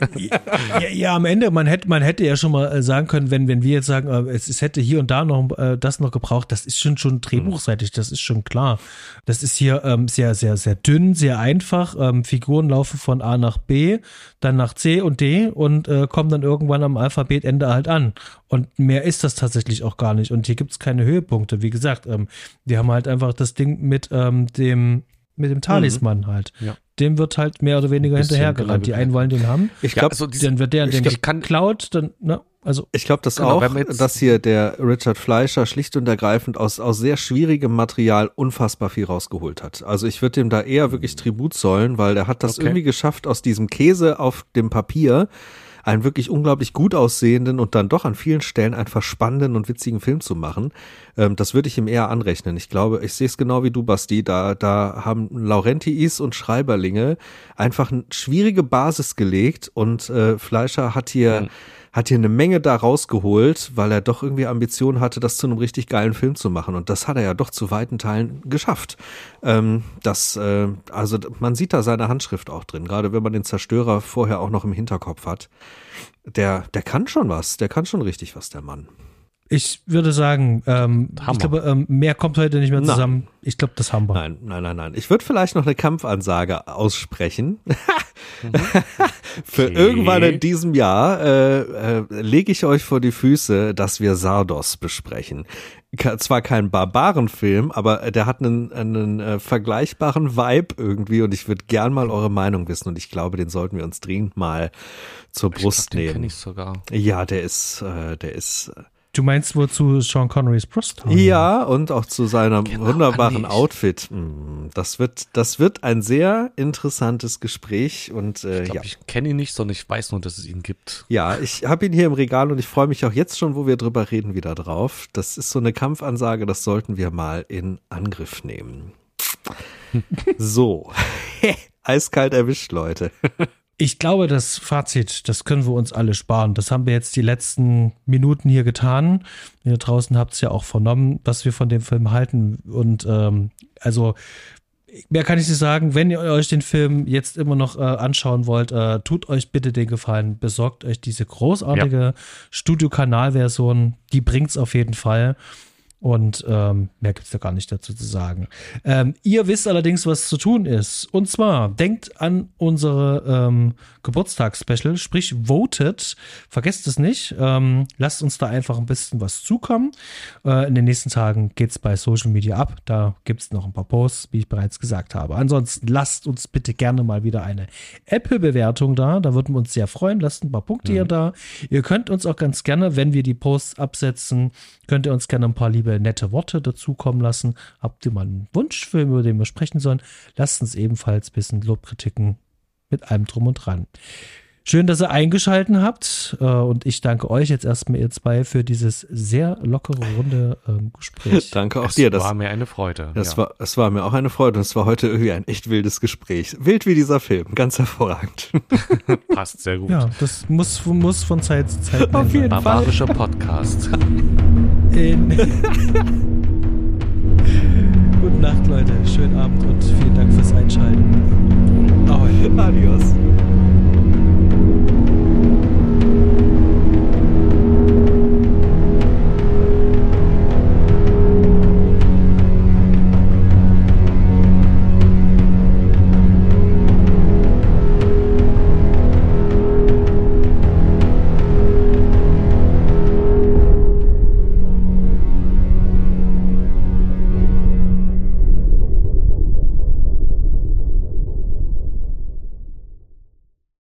ja, ja, am Ende, man hätte, man hätte ja schon mal äh, sagen können, wenn, wenn wir jetzt sagen, äh, es, es hätte hier und da noch äh, das noch gebraucht, das ist schon schon drehbuchseitig, das ist schon klar. Das ist hier ähm, sehr, sehr, sehr dünn, sehr einfach. Ähm, Figuren laufen von A nach B, dann nach C und D und äh, kommen dann irgendwann am Alphabetende halt an. Und mehr ist das tatsächlich auch gar nicht. Und hier gibt es keine Höhepunkte. Wie gesagt, ähm, wir haben halt einfach das Ding mit ähm, dem mit dem Talisman mhm. halt. Ja. Dem wird halt mehr oder weniger hinterhergerannt. Die einen wollen den haben. Ich glaube, ja, also dann wird der, den geklaut, dann, ne? Also, ich glaube das genau, auch, dass hier der Richard Fleischer schlicht und ergreifend aus, aus sehr schwierigem Material unfassbar viel rausgeholt hat. Also ich würde dem da eher wirklich Tribut zollen, weil der hat das okay. irgendwie geschafft, aus diesem Käse auf dem Papier einen wirklich unglaublich gut aussehenden und dann doch an vielen Stellen einfach spannenden und witzigen Film zu machen. Ähm, das würde ich ihm eher anrechnen. Ich glaube, ich sehe es genau wie du, Basti. Da, da haben Laurentiis und Schreiberlinge einfach eine schwierige Basis gelegt und äh, Fleischer hat hier mhm hat hier eine Menge da rausgeholt, weil er doch irgendwie Ambitionen hatte, das zu einem richtig geilen Film zu machen. Und das hat er ja doch zu weiten Teilen geschafft. Ähm, das, äh, also man sieht da seine Handschrift auch drin, gerade wenn man den Zerstörer vorher auch noch im Hinterkopf hat. Der, der kann schon was, der kann schon richtig was, der Mann. Ich würde sagen, ähm, ich glaube, ähm, mehr kommt heute nicht mehr zusammen. Nein. Ich glaube, das haben wir. Nein, nein, nein, nein. Ich würde vielleicht noch eine Kampfansage aussprechen. mhm. Für irgendwann in diesem Jahr äh, äh, lege ich euch vor die Füße, dass wir Sardos besprechen. Zwar kein Barbarenfilm, aber der hat einen, einen äh, vergleichbaren Vibe irgendwie und ich würde gern mal eure Meinung wissen und ich glaube, den sollten wir uns dringend mal zur Brust ich glaub, nehmen. Den ich sogar. Ja, der ist, äh, der ist. Äh, Du meinst wohl zu Sean Connerys Brust? Ja, und auch zu seinem genau, wunderbaren Outfit. Hm, das wird, das wird ein sehr interessantes Gespräch und äh, ich glaub, ja. Ich kenne ihn nicht, sondern ich weiß nur, dass es ihn gibt. Ja, ich habe ihn hier im Regal und ich freue mich auch jetzt schon, wo wir drüber reden, wieder drauf. Das ist so eine Kampfansage, das sollten wir mal in Angriff nehmen. so, eiskalt erwischt, Leute. Ich glaube, das Fazit, das können wir uns alle sparen. Das haben wir jetzt die letzten Minuten hier getan. Ihr draußen habt es ja auch vernommen, was wir von dem Film halten. Und ähm, also mehr kann ich nicht sagen. Wenn ihr euch den Film jetzt immer noch äh, anschauen wollt, äh, tut euch bitte den Gefallen, besorgt euch diese großartige ja. Studio-Kanal-Version. Die bringt's auf jeden Fall. Und ähm, mehr gibt es da gar nicht dazu zu sagen. Ähm, ihr wisst allerdings, was zu tun ist. Und zwar denkt an unsere ähm, Geburtstagsspecial, sprich voted. Vergesst es nicht. Ähm, lasst uns da einfach ein bisschen was zukommen. Äh, in den nächsten Tagen geht es bei Social Media ab. Da gibt es noch ein paar Posts, wie ich bereits gesagt habe. Ansonsten lasst uns bitte gerne mal wieder eine Apple-Bewertung da. Da würden wir uns sehr freuen. Lasst ein paar Punkte mhm. hier da. Ihr könnt uns auch ganz gerne, wenn wir die Posts absetzen, könnt ihr uns gerne ein paar liebe nette Worte dazukommen lassen. Habt ihr mal einen Wunschfilm, über den wir sprechen sollen? Lasst uns ebenfalls ein bisschen Lobkritiken mit allem drum und dran. Schön, dass ihr eingeschalten habt äh, und ich danke euch jetzt erstmal ihr zwei für dieses sehr lockere runde ähm, Gespräch. danke auch es dir. Das war mir eine Freude. Das ja. war, es war mir auch eine Freude und es war heute irgendwie ein echt wildes Gespräch. Wild wie dieser Film, ganz hervorragend. Passt sehr gut. Ja, das muss, muss von Zeit zu Zeit. Auf jeden Barbarischer Fall. Podcast. In Gute Nacht, Leute. Schönen Abend und vielen Dank fürs Einschalten. Ahoi. Adios.